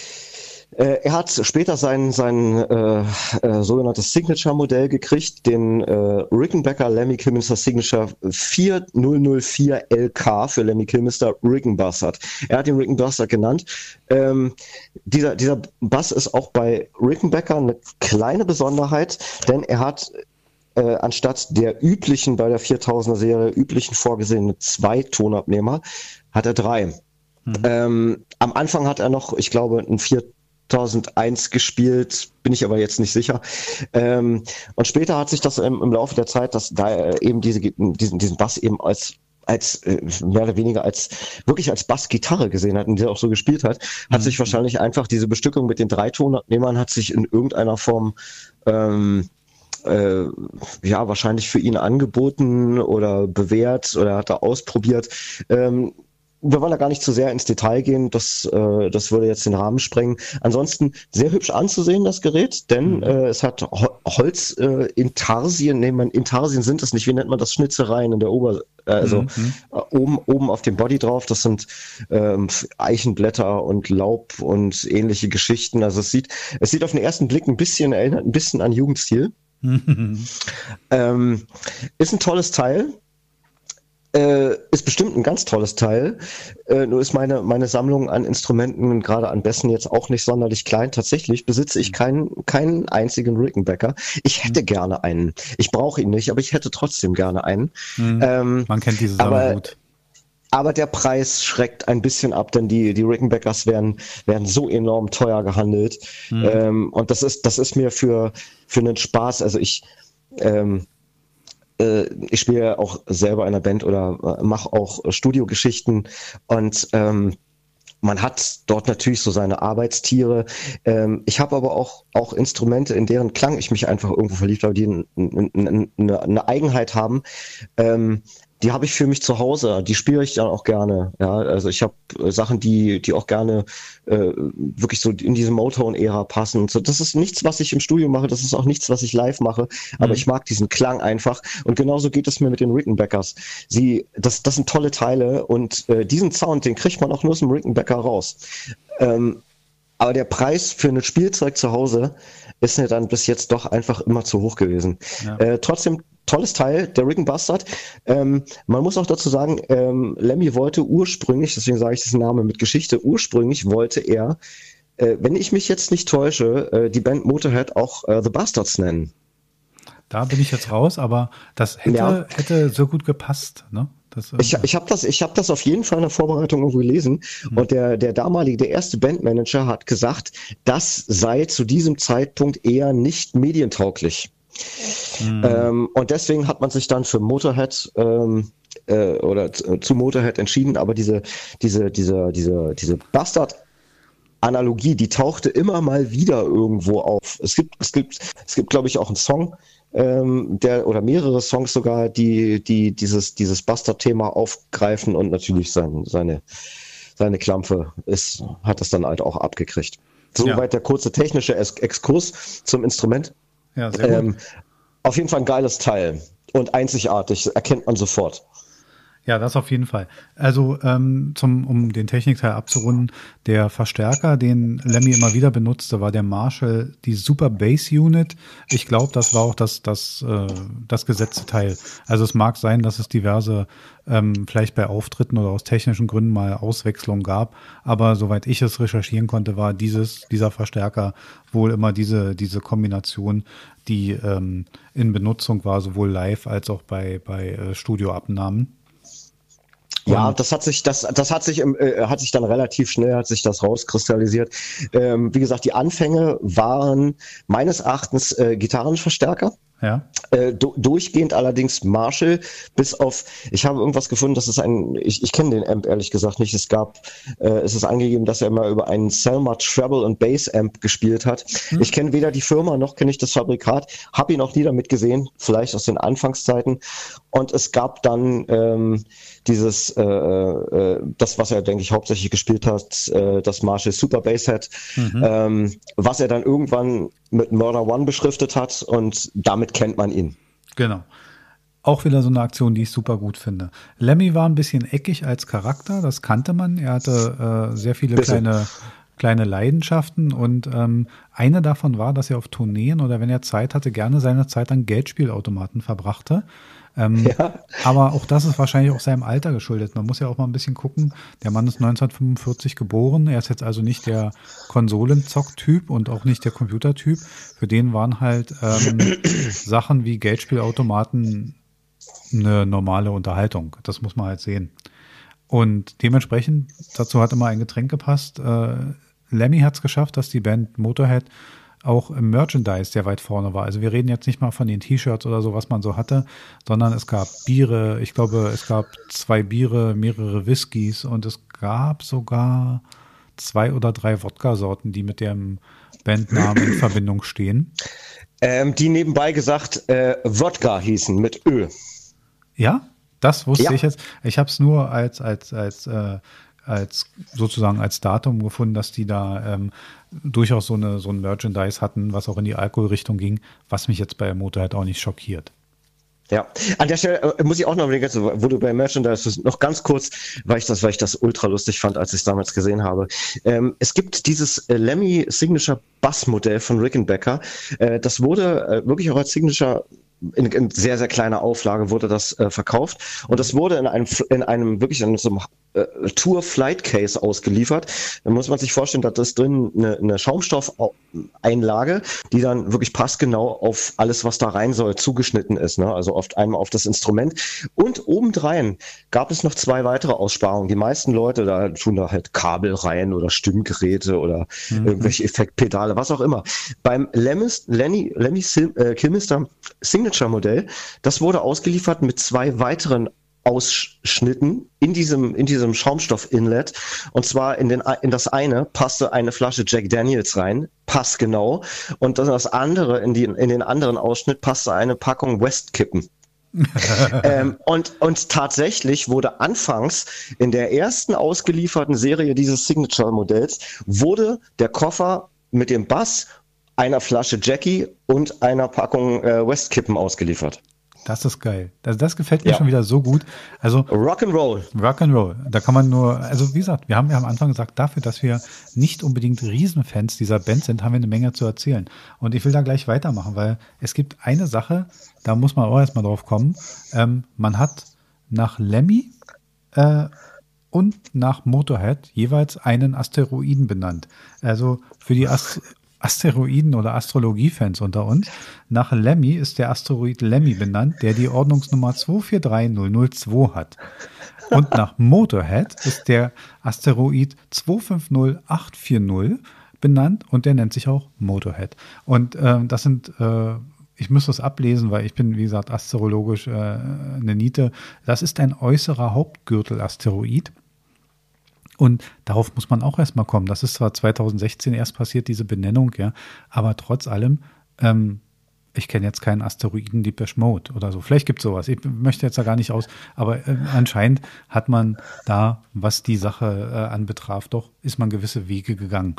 er hat später sein, sein äh, äh, sogenanntes Signature-Modell gekriegt, den äh, Rickenbacker Lemmy Kilmister Signature 4004 LK für Lemmy Kilmister Rickenbastard. Er hat den Rickenbastard genannt. Ähm, dieser, dieser Bass ist auch bei Rickenbacker eine kleine Besonderheit, denn er hat äh, anstatt der üblichen bei der 4000er Serie üblichen vorgesehenen zwei Tonabnehmer, hat er drei. Mhm. Ähm, am Anfang hat er noch, ich glaube, ein 4 2001 gespielt, bin ich aber jetzt nicht sicher. Ähm, und später hat sich das im, im Laufe der Zeit, dass da er eben diese, diesen, diesen Bass eben als als äh, mehr oder weniger als wirklich als Bassgitarre gesehen hat und die auch so gespielt hat, hat mhm. sich wahrscheinlich einfach diese Bestückung mit den drei Tonnehmern hat sich in irgendeiner Form ähm, äh, ja wahrscheinlich für ihn angeboten oder bewährt oder hat er ausprobiert. Ähm, wir wollen da gar nicht zu sehr ins Detail gehen, das, äh, das würde jetzt den Rahmen sprengen. Ansonsten sehr hübsch anzusehen, das Gerät, denn mhm. äh, es hat Holz äh, Intarsien, nee, man, Intarsien sind es nicht, wie nennt man das, Schnitzereien in der Ober, äh, also mhm. äh, oben, oben auf dem Body drauf, das sind ähm, Eichenblätter und Laub und ähnliche Geschichten. Also es sieht, es sieht auf den ersten Blick ein bisschen, erinnert ein bisschen an Jugendstil. Mhm. Ähm, ist ein tolles Teil äh, ist bestimmt ein ganz tolles Teil. Äh, nur ist meine, meine Sammlung an Instrumenten, gerade an Bässen, jetzt auch nicht sonderlich klein. Tatsächlich besitze ich keinen, keinen einzigen Rickenbacker. Ich hätte mhm. gerne einen. Ich brauche ihn nicht, aber ich hätte trotzdem gerne einen. Mhm. Ähm, Man kennt diese Sache gut. Aber der Preis schreckt ein bisschen ab, denn die, die Rickenbackers werden, werden so enorm teuer gehandelt. Mhm. Ähm, und das ist, das ist mir für, für einen Spaß. Also ich, ähm, äh, ich spiele auch selber in einer Band oder äh, mache auch Studiogeschichten und ähm, man hat dort natürlich so seine Arbeitstiere. Ähm, ich habe aber auch, auch Instrumente, in deren Klang ich mich einfach irgendwo verliebt habe, die eine, eine Eigenheit haben, ähm, die habe ich für mich zu Hause. Die spiele ich dann auch gerne. Ja, also ich habe äh, Sachen, die die auch gerne äh, wirklich so in diese Motown-Ära passen. Und so, das ist nichts, was ich im Studio mache. Das ist auch nichts, was ich live mache. Aber mhm. ich mag diesen Klang einfach. Und genauso geht es mir mit den Rickenbackers. Sie, das, das sind tolle Teile und äh, diesen Sound, den kriegt man auch nur aus dem Rickenbacker raus. Ähm, aber der Preis für ein Spielzeug zu Hause ist mir dann bis jetzt doch einfach immer zu hoch gewesen. Ja. Äh, trotzdem tolles Teil, der Ricken Bastard. Ähm, man muss auch dazu sagen, ähm, Lemmy wollte ursprünglich, deswegen sage ich diesen Namen mit Geschichte, ursprünglich wollte er, äh, wenn ich mich jetzt nicht täusche, äh, die Band Motorhead auch äh, The Bastards nennen. Da bin ich jetzt raus, aber das hätte, ja. hätte so gut gepasst, ne? Das, ich ich habe das, ich hab das auf jeden Fall in der Vorbereitung irgendwo gelesen mhm. und der, der damalige, der erste Bandmanager hat gesagt, das sei zu diesem Zeitpunkt eher nicht medientauglich. Mhm. Ähm, und deswegen hat man sich dann für Motorhead ähm, äh, oder zu Motorhead entschieden, aber diese, diese, diese, diese, diese Bastard Analogie, die tauchte immer mal wieder irgendwo auf. Es gibt, es gibt, es gibt, glaube ich, auch einen Song, ähm, der oder mehrere Songs sogar, die, die dieses, dieses Bastard-Thema aufgreifen und natürlich sein, seine, seine Klampfe ist, hat das dann halt auch abgekriegt. Soweit ja. der kurze technische Exkurs zum Instrument. Ja, sehr gut. Ähm, auf jeden Fall ein geiles Teil und einzigartig, erkennt man sofort. Ja, das auf jeden Fall. Also ähm, zum, um den Technikteil abzurunden, der Verstärker, den Lemmy immer wieder benutzte, war der Marshall, die Super Bass Unit. Ich glaube, das war auch das, das, äh, das gesetzte Teil. Also es mag sein, dass es diverse, ähm, vielleicht bei Auftritten oder aus technischen Gründen mal Auswechslung gab, aber soweit ich es recherchieren konnte, war dieses, dieser Verstärker wohl immer diese, diese Kombination, die ähm, in Benutzung war, sowohl live als auch bei, bei äh, Studioabnahmen. Ja, das hat sich, das, das hat sich, äh, hat sich dann relativ schnell, hat sich das rauskristallisiert. Ähm, wie gesagt, die Anfänge waren meines Erachtens äh, Gitarrenverstärker. Ja. Äh, durchgehend allerdings Marshall, bis auf, ich habe irgendwas gefunden, das ist ein, ich, ich kenne den Amp ehrlich gesagt nicht. Es gab, äh, es ist angegeben, dass er immer über einen Selma Treble und Bass Amp gespielt hat. Hm. Ich kenne weder die Firma noch kenne ich das Fabrikat, habe ihn auch nie damit gesehen, vielleicht aus den Anfangszeiten. Und es gab dann ähm, dieses, äh, äh, das, was er, denke ich, hauptsächlich gespielt hat, äh, das Marshall Super Bass Head, mhm. ähm, was er dann irgendwann mit Murder One beschriftet hat und damit kennt man ihn. Genau. Auch wieder so eine Aktion, die ich super gut finde. Lemmy war ein bisschen eckig als Charakter, das kannte man. Er hatte äh, sehr viele Bisschen. kleine kleine Leidenschaften und ähm, eine davon war, dass er auf Tourneen oder wenn er Zeit hatte, gerne seine Zeit an Geldspielautomaten verbrachte. Ähm, ja. Aber auch das ist wahrscheinlich auch seinem Alter geschuldet. Man muss ja auch mal ein bisschen gucken. Der Mann ist 1945 geboren. Er ist jetzt also nicht der Konsolenzock-Typ und auch nicht der Computertyp. Für den waren halt ähm, Sachen wie Geldspielautomaten eine normale Unterhaltung. Das muss man halt sehen. Und dementsprechend, dazu hat immer ein Getränk gepasst. Äh, Lemmy hat es geschafft, dass die Band Motorhead auch im Merchandise sehr weit vorne war. Also wir reden jetzt nicht mal von den T-Shirts oder so, was man so hatte, sondern es gab Biere, ich glaube, es gab zwei Biere, mehrere Whiskys und es gab sogar zwei oder drei Wodka-Sorten, die mit dem Bandnamen in Verbindung stehen. Ähm, die nebenbei gesagt äh, Wodka hießen mit Ö. Ja, das wusste ja. ich jetzt. Ich habe es nur als als als äh, als sozusagen als Datum gefunden, dass die da ähm, durchaus so, eine, so ein Merchandise hatten, was auch in die Alkoholrichtung ging, was mich jetzt bei Motorhead auch nicht schockiert. Ja, an der Stelle äh, muss ich auch noch überlegen, wo du bei Merchandise noch ganz kurz, weil ich das, weil ich das ultra lustig fand, als ich es damals gesehen habe. Ähm, es gibt dieses äh, Lemmy Signature Bass Modell von Rickenbacker. Äh, das wurde äh, wirklich auch als Signature in, in, sehr, sehr kleiner Auflage wurde das äh, verkauft. Und das wurde in einem, in einem wirklich in so einem äh, Tour Flight Case ausgeliefert. Da muss man sich vorstellen, dass das drin eine, eine Schaumstoffeinlage, die dann wirklich passgenau auf alles, was da rein soll, zugeschnitten ist. Ne? Also oft einmal auf das Instrument. Und obendrein gab es noch zwei weitere Aussparungen. Die meisten Leute da tun da halt Kabel rein oder Stimmgeräte oder mhm. irgendwelche Effektpedale, was auch immer. Beim Lemmis, Lenny, Lemmy Sil äh, Kilmister Signature Modell, das wurde ausgeliefert mit zwei weiteren Ausschnitten in diesem, in diesem Schaumstoff-Inlet. Und zwar in, den, in das eine passte eine Flasche Jack Daniels rein, passgenau. Und das andere, in, die, in den anderen Ausschnitt passte eine Packung Westkippen. ähm, und, und tatsächlich wurde anfangs in der ersten ausgelieferten Serie dieses Signature-Modells wurde der Koffer mit dem Bass, einer Flasche Jackie und einer Packung äh, Westkippen ausgeliefert. Das ist geil. Also das gefällt mir ja. schon wieder so gut. Also Rock'n'Roll. Rock'n'Roll. Da kann man nur, also wie gesagt, wir haben ja am Anfang gesagt, dafür, dass wir nicht unbedingt Riesenfans dieser Band sind, haben wir eine Menge zu erzählen. Und ich will da gleich weitermachen, weil es gibt eine Sache, da muss man auch erstmal drauf kommen. Ähm, man hat nach Lemmy äh, und nach Motorhead jeweils einen Asteroiden benannt. Also für die Ast Asteroiden- oder Astrologiefans unter uns. Nach Lemmy ist der Asteroid Lemmy benannt, der die Ordnungsnummer 243002 hat. Und nach Motorhead ist der Asteroid 250840 benannt und der nennt sich auch Motorhead. Und äh, das sind äh, ich muss das ablesen, weil ich bin, wie gesagt, astrologisch äh, eine Niete. Das ist ein äußerer Hauptgürtel-Asteroid. Und darauf muss man auch erstmal kommen. Das ist zwar 2016 erst passiert, diese Benennung, ja, aber trotz allem, ähm, ich kenne jetzt keinen Asteroiden Deepesh Mode oder so. Vielleicht gibt es sowas. Ich möchte jetzt da gar nicht aus, aber äh, anscheinend hat man da, was die Sache äh, anbetraf, doch, ist man gewisse Wege gegangen.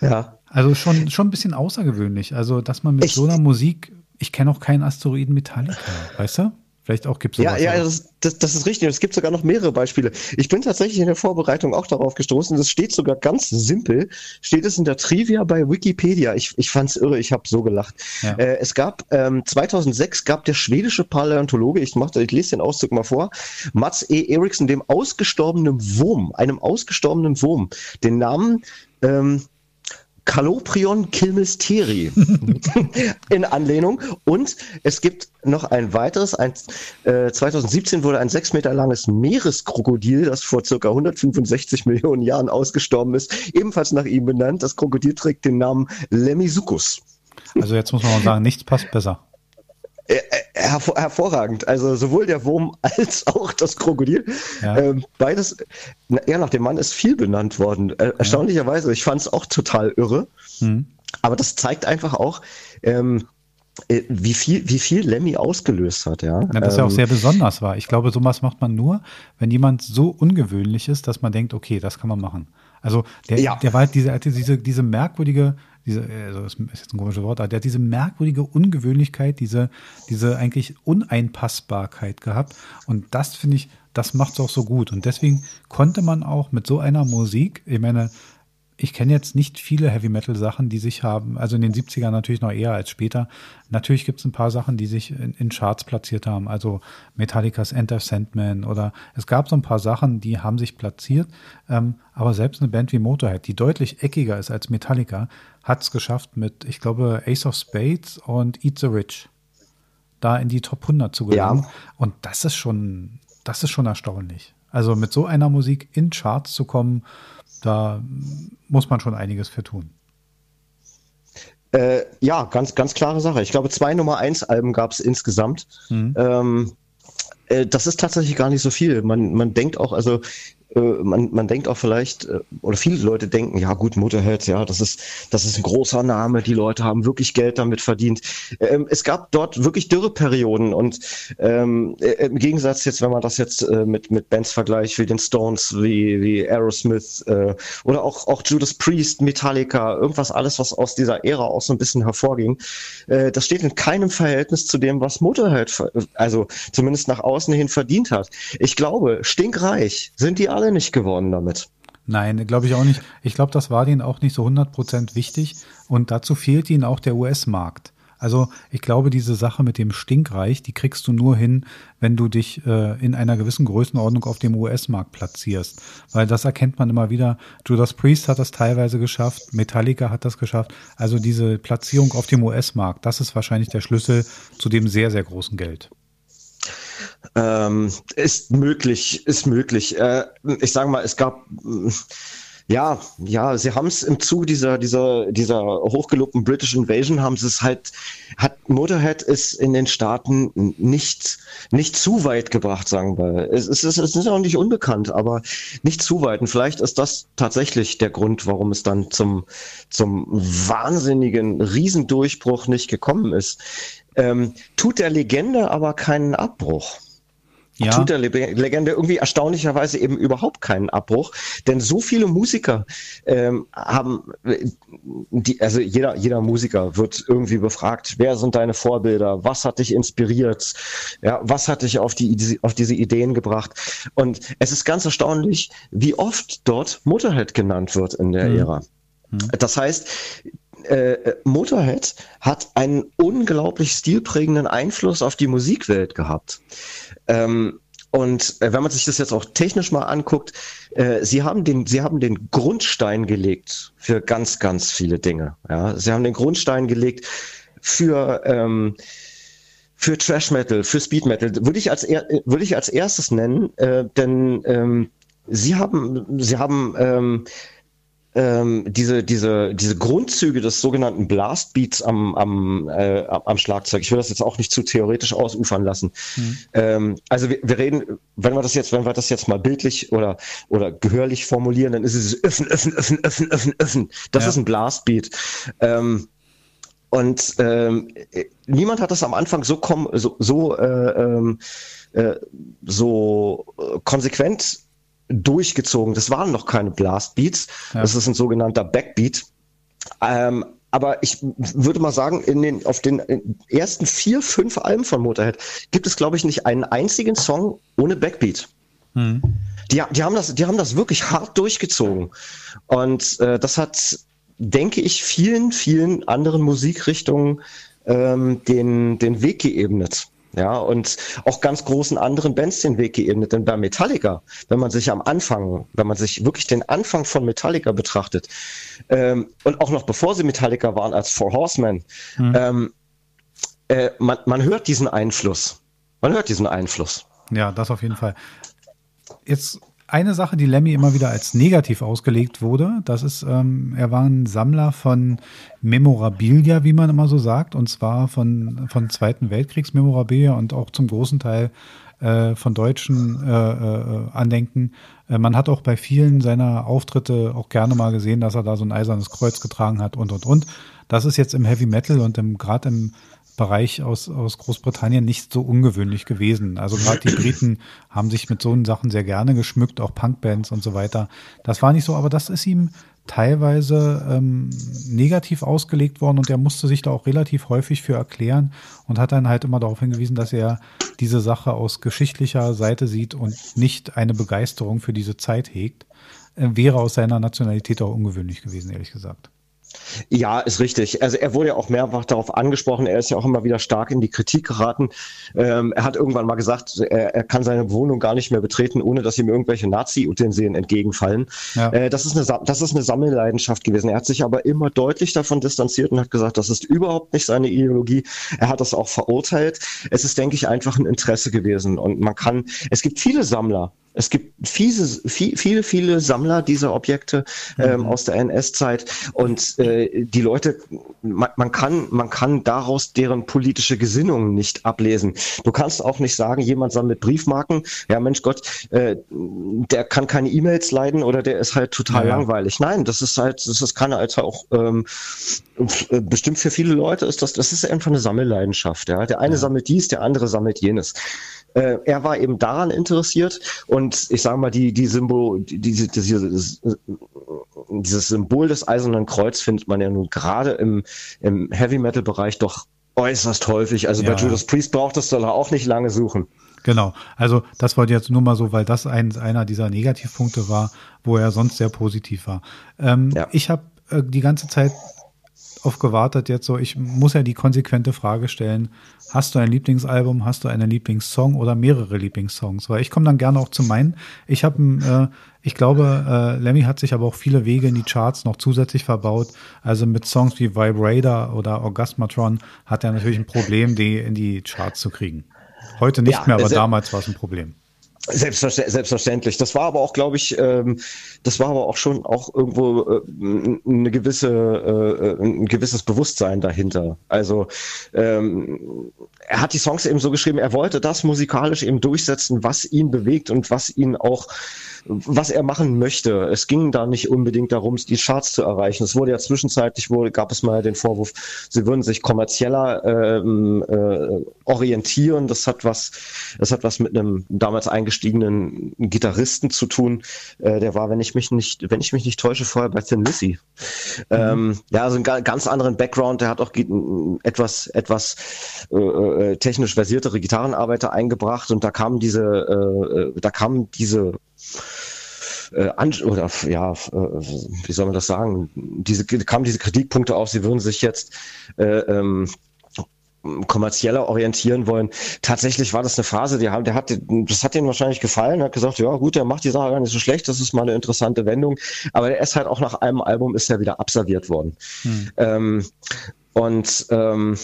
Ja. Also schon, schon ein bisschen außergewöhnlich. Also, dass man mit ich, so einer Musik, ich kenne auch keinen Asteroiden Metallica, weißt du? Vielleicht auch gibt es Ja, ja, das, das, das, ist richtig. Es gibt sogar noch mehrere Beispiele. Ich bin tatsächlich in der Vorbereitung auch darauf gestoßen. Das steht sogar ganz simpel. Steht es in der Trivia bei Wikipedia. Ich, ich fand es irre. Ich habe so gelacht. Ja. Äh, es gab ähm, 2006 gab der schwedische Paläontologe, ich, mach, ich lese den Auszug mal vor, Mats E. Eriksen, dem ausgestorbenen Wurm, einem ausgestorbenen Wurm, den Namen ähm, Caloprion kilmisteri in Anlehnung. Und es gibt noch ein weiteres. Ein, äh, 2017 wurde ein sechs Meter langes Meereskrokodil, das vor circa 165 Millionen Jahren ausgestorben ist, ebenfalls nach ihm benannt. Das Krokodil trägt den Namen Lemisuchus. Also jetzt muss man mal sagen, nichts passt besser. Äh, äh, hervor, hervorragend. Also sowohl der Wurm als auch das Krokodil. Ja. Ähm, beides, ja, nach dem Mann ist viel benannt worden. Äh, erstaunlicherweise, ich fand es auch total irre. Mhm. Aber das zeigt einfach auch, ähm, äh, wie viel, wie viel Lemmy ausgelöst hat, ja. ja dass ähm, er auch sehr besonders war. Ich glaube, sowas macht man nur, wenn jemand so ungewöhnlich ist, dass man denkt, okay, das kann man machen. Also der, ja. der war halt diese, diese, diese merkwürdige diese, also das ist jetzt ein komisches Wort, aber der hat diese merkwürdige Ungewöhnlichkeit, diese, diese eigentlich Uneinpassbarkeit gehabt. Und das finde ich, das macht es auch so gut. Und deswegen konnte man auch mit so einer Musik, ich meine, ich kenne jetzt nicht viele Heavy Metal Sachen, die sich haben, also in den 70ern natürlich noch eher als später. Natürlich gibt es ein paar Sachen, die sich in, in, Charts platziert haben, also Metallicas Enter Sandman oder es gab so ein paar Sachen, die haben sich platziert. Ähm, aber selbst eine Band wie Motorhead, die deutlich eckiger ist als Metallica, hat es geschafft mit, ich glaube, Ace of Spades und Eat the Rich da in die Top 100 zu gelangen. Ja. Und das ist schon, das ist schon erstaunlich. Also mit so einer Musik in Charts zu kommen, da muss man schon einiges für tun. Äh, ja, ganz, ganz klare Sache. Ich glaube, zwei Nummer 1 Alben gab es insgesamt. Mhm. Ähm, äh, das ist tatsächlich gar nicht so viel. Man, man denkt auch, also äh, man, man denkt auch vielleicht, äh, oder viele Leute denken, ja gut, Motorhead, ja, das ist, das ist ein großer Name, die Leute haben wirklich Geld damit verdient. Ähm, es gab dort wirklich Dürreperioden und ähm, äh, im Gegensatz jetzt, wenn man das jetzt äh, mit, mit Bands vergleicht, wie den Stones, wie, wie Aerosmith oder auch, auch Judas Priest, Metallica, irgendwas alles, was aus dieser Ära auch so ein bisschen hervorging, das steht in keinem Verhältnis zu dem, was Motorhead, also zumindest nach außen hin verdient hat. Ich glaube, stinkreich sind die alle nicht geworden damit. Nein, glaube ich auch nicht. Ich glaube, das war denen auch nicht so 100% wichtig und dazu fehlt ihnen auch der US-Markt. Also ich glaube, diese Sache mit dem Stinkreich, die kriegst du nur hin, wenn du dich äh, in einer gewissen Größenordnung auf dem US-Markt platzierst. Weil das erkennt man immer wieder. Judas Priest hat das teilweise geschafft, Metallica hat das geschafft. Also diese Platzierung auf dem US-Markt, das ist wahrscheinlich der Schlüssel zu dem sehr, sehr großen Geld. Ähm, ist möglich, ist möglich. Äh, ich sage mal, es gab ja, ja, sie haben es im Zuge dieser, dieser, dieser hochgelobten British Invasion haben sie es halt, hat Motorhead es in den Staaten nicht, nicht zu weit gebracht, sagen wir. Es, es, ist, es ist auch nicht unbekannt, aber nicht zu weit. Und vielleicht ist das tatsächlich der Grund, warum es dann zum, zum wahnsinnigen Riesendurchbruch nicht gekommen ist. Ähm, tut der Legende aber keinen Abbruch ja. tut der Legende irgendwie erstaunlicherweise eben überhaupt keinen Abbruch, denn so viele Musiker ähm, haben, die, also jeder, jeder Musiker wird irgendwie befragt, wer sind deine Vorbilder, was hat dich inspiriert, ja, was hat dich auf, die, auf diese Ideen gebracht und es ist ganz erstaunlich, wie oft dort Motorhead genannt wird in der mhm. Ära. Mhm. Das heißt, äh, Motorhead hat einen unglaublich stilprägenden Einfluss auf die Musikwelt gehabt. Ähm, und äh, wenn man sich das jetzt auch technisch mal anguckt, äh, sie haben den, sie haben den Grundstein gelegt für ganz, ganz viele Dinge. Ja, sie haben den Grundstein gelegt für ähm, für Trash Metal, für Speed Metal würde ich als er, würde ich als erstes nennen, äh, denn ähm, sie haben sie haben ähm, ähm, diese, diese, diese Grundzüge des sogenannten Blastbeats am, am, äh, am Schlagzeug. Ich will das jetzt auch nicht zu theoretisch ausufern lassen. Mhm. Ähm, also wir, wir reden, wenn wir das jetzt, wenn wir das jetzt mal bildlich oder, oder gehörlich formulieren, dann ist es öffnen, öffnen, öffnen, öffnen, öffnen, öffnen. Das ja. ist ein Blastbeat. Ähm, und ähm, niemand hat das am Anfang so, kom so, so, äh, ähm, äh, so konsequent durchgezogen. Das waren noch keine Blastbeats. Ja. Das ist ein sogenannter Backbeat. Ähm, aber ich würde mal sagen, in den, auf den ersten vier, fünf Alben von Motorhead gibt es, glaube ich, nicht einen einzigen Song ohne Backbeat. Mhm. Die, die, haben das, die haben das wirklich hart durchgezogen. Und äh, das hat, denke ich, vielen, vielen anderen Musikrichtungen ähm, den, den Weg geebnet. Ja, und auch ganz großen anderen Bands den Weg geebnet. Denn bei Metallica, wenn man sich am Anfang, wenn man sich wirklich den Anfang von Metallica betrachtet, ähm, und auch noch bevor sie Metallica waren als Four Horsemen, mhm. ähm, äh, man, man hört diesen Einfluss. Man hört diesen Einfluss. Ja, das auf jeden Fall. Jetzt eine Sache, die Lemmy immer wieder als negativ ausgelegt wurde, das ist, ähm, er war ein Sammler von Memorabilia, wie man immer so sagt, und zwar von, von Zweiten Weltkriegsmemorabilia und auch zum großen Teil äh, von deutschen äh, äh, Andenken. Äh, man hat auch bei vielen seiner Auftritte auch gerne mal gesehen, dass er da so ein eisernes Kreuz getragen hat und und und. Das ist jetzt im Heavy Metal und im gerade im Bereich aus, aus Großbritannien nicht so ungewöhnlich gewesen. Also gerade die Briten haben sich mit so Sachen sehr gerne geschmückt, auch Punkbands und so weiter. Das war nicht so, aber das ist ihm teilweise ähm, negativ ausgelegt worden und er musste sich da auch relativ häufig für erklären und hat dann halt immer darauf hingewiesen, dass er diese Sache aus geschichtlicher Seite sieht und nicht eine Begeisterung für diese Zeit hegt. Äh, wäre aus seiner Nationalität auch ungewöhnlich gewesen, ehrlich gesagt. Ja, ist richtig. Also er wurde ja auch mehrfach darauf angesprochen. Er ist ja auch immer wieder stark in die Kritik geraten. Ähm, er hat irgendwann mal gesagt, er, er, kann seine Wohnung gar nicht mehr betreten, ohne dass ihm irgendwelche Nazi-Utensilien entgegenfallen. Ja. Äh, das, ist eine, das ist eine Sammelleidenschaft gewesen. Er hat sich aber immer deutlich davon distanziert und hat gesagt, das ist überhaupt nicht seine Ideologie. Er hat das auch verurteilt. Es ist, denke ich, einfach ein Interesse gewesen. Und man kann, es gibt viele Sammler, es gibt viele, viele, viele Sammler dieser Objekte ähm, mhm. aus der NS-Zeit und äh, die Leute, man, man, kann, man kann daraus deren politische Gesinnung nicht ablesen. Du kannst auch nicht sagen, jemand sammelt Briefmarken, ja Mensch Gott, äh, der kann keine E-Mails leiden oder der ist halt total ja. langweilig. Nein, das ist halt, das ist kann halt auch ähm, bestimmt für viele Leute ist das, das ist einfach eine Sammelleidenschaft. Ja, der eine ja. sammelt dies, der andere sammelt jenes äh, er war eben daran interessiert und ich sage mal, die, die Symbol, diese, diese, dieses Symbol des Eisernen Kreuz findet man ja nun gerade im, im Heavy Metal Bereich doch äußerst häufig. Also ja. bei Judas Priest braucht es da auch nicht lange suchen. Genau, also das wollte ich jetzt nur mal so, weil das ein, einer dieser Negativpunkte war, wo er sonst sehr positiv war. Ähm, ja. Ich habe äh, die ganze Zeit auf gewartet jetzt so, ich muss ja die konsequente Frage stellen, hast du ein Lieblingsalbum, hast du einen Lieblingssong oder mehrere Lieblingssongs? Weil ich komme dann gerne auch zu meinen. Ich habe, äh, ich glaube, äh, Lemmy hat sich aber auch viele Wege in die Charts noch zusätzlich verbaut. Also mit Songs wie Vibrator oder Orgasmatron hat er natürlich ein Problem, die in die Charts zu kriegen. Heute nicht ja, mehr, aber damals war es ein Problem. Selbstverständlich, selbstverständlich. Das war aber auch, glaube ich, ähm, das war aber auch schon auch irgendwo äh, eine gewisse, äh, ein gewisses Bewusstsein dahinter. Also ähm, er hat die Songs eben so geschrieben, er wollte das musikalisch eben durchsetzen, was ihn bewegt und was ihn auch was er machen möchte. Es ging da nicht unbedingt darum, die Charts zu erreichen. Es wurde ja zwischenzeitlich, wohl, gab es mal den Vorwurf, sie würden sich kommerzieller ähm, äh, orientieren. Das hat was, das hat was mit einem damals eingestiegenen Gitarristen zu tun. Äh, der war, wenn ich mich nicht, wenn ich mich nicht täusche, vorher bei Thin Lizzy. Mhm. Ähm, ja, also einen ganz anderen Background. Der hat auch etwas, etwas äh, äh, technisch versiertere Gitarrenarbeiter eingebracht und da kamen diese, äh, äh da kamen diese äh, oder ja, äh, wie soll man das sagen? Diese kamen diese Kritikpunkte auf, sie würden sich jetzt äh, ähm, kommerzieller orientieren wollen. Tatsächlich war das eine Phase, die haben, der hat, das hat denen wahrscheinlich gefallen, hat gesagt, ja gut, der macht die Sache gar nicht so schlecht, das ist mal eine interessante Wendung. Aber der ist halt auch nach einem Album ist er wieder abserviert worden. Hm. Ähm, und ähm,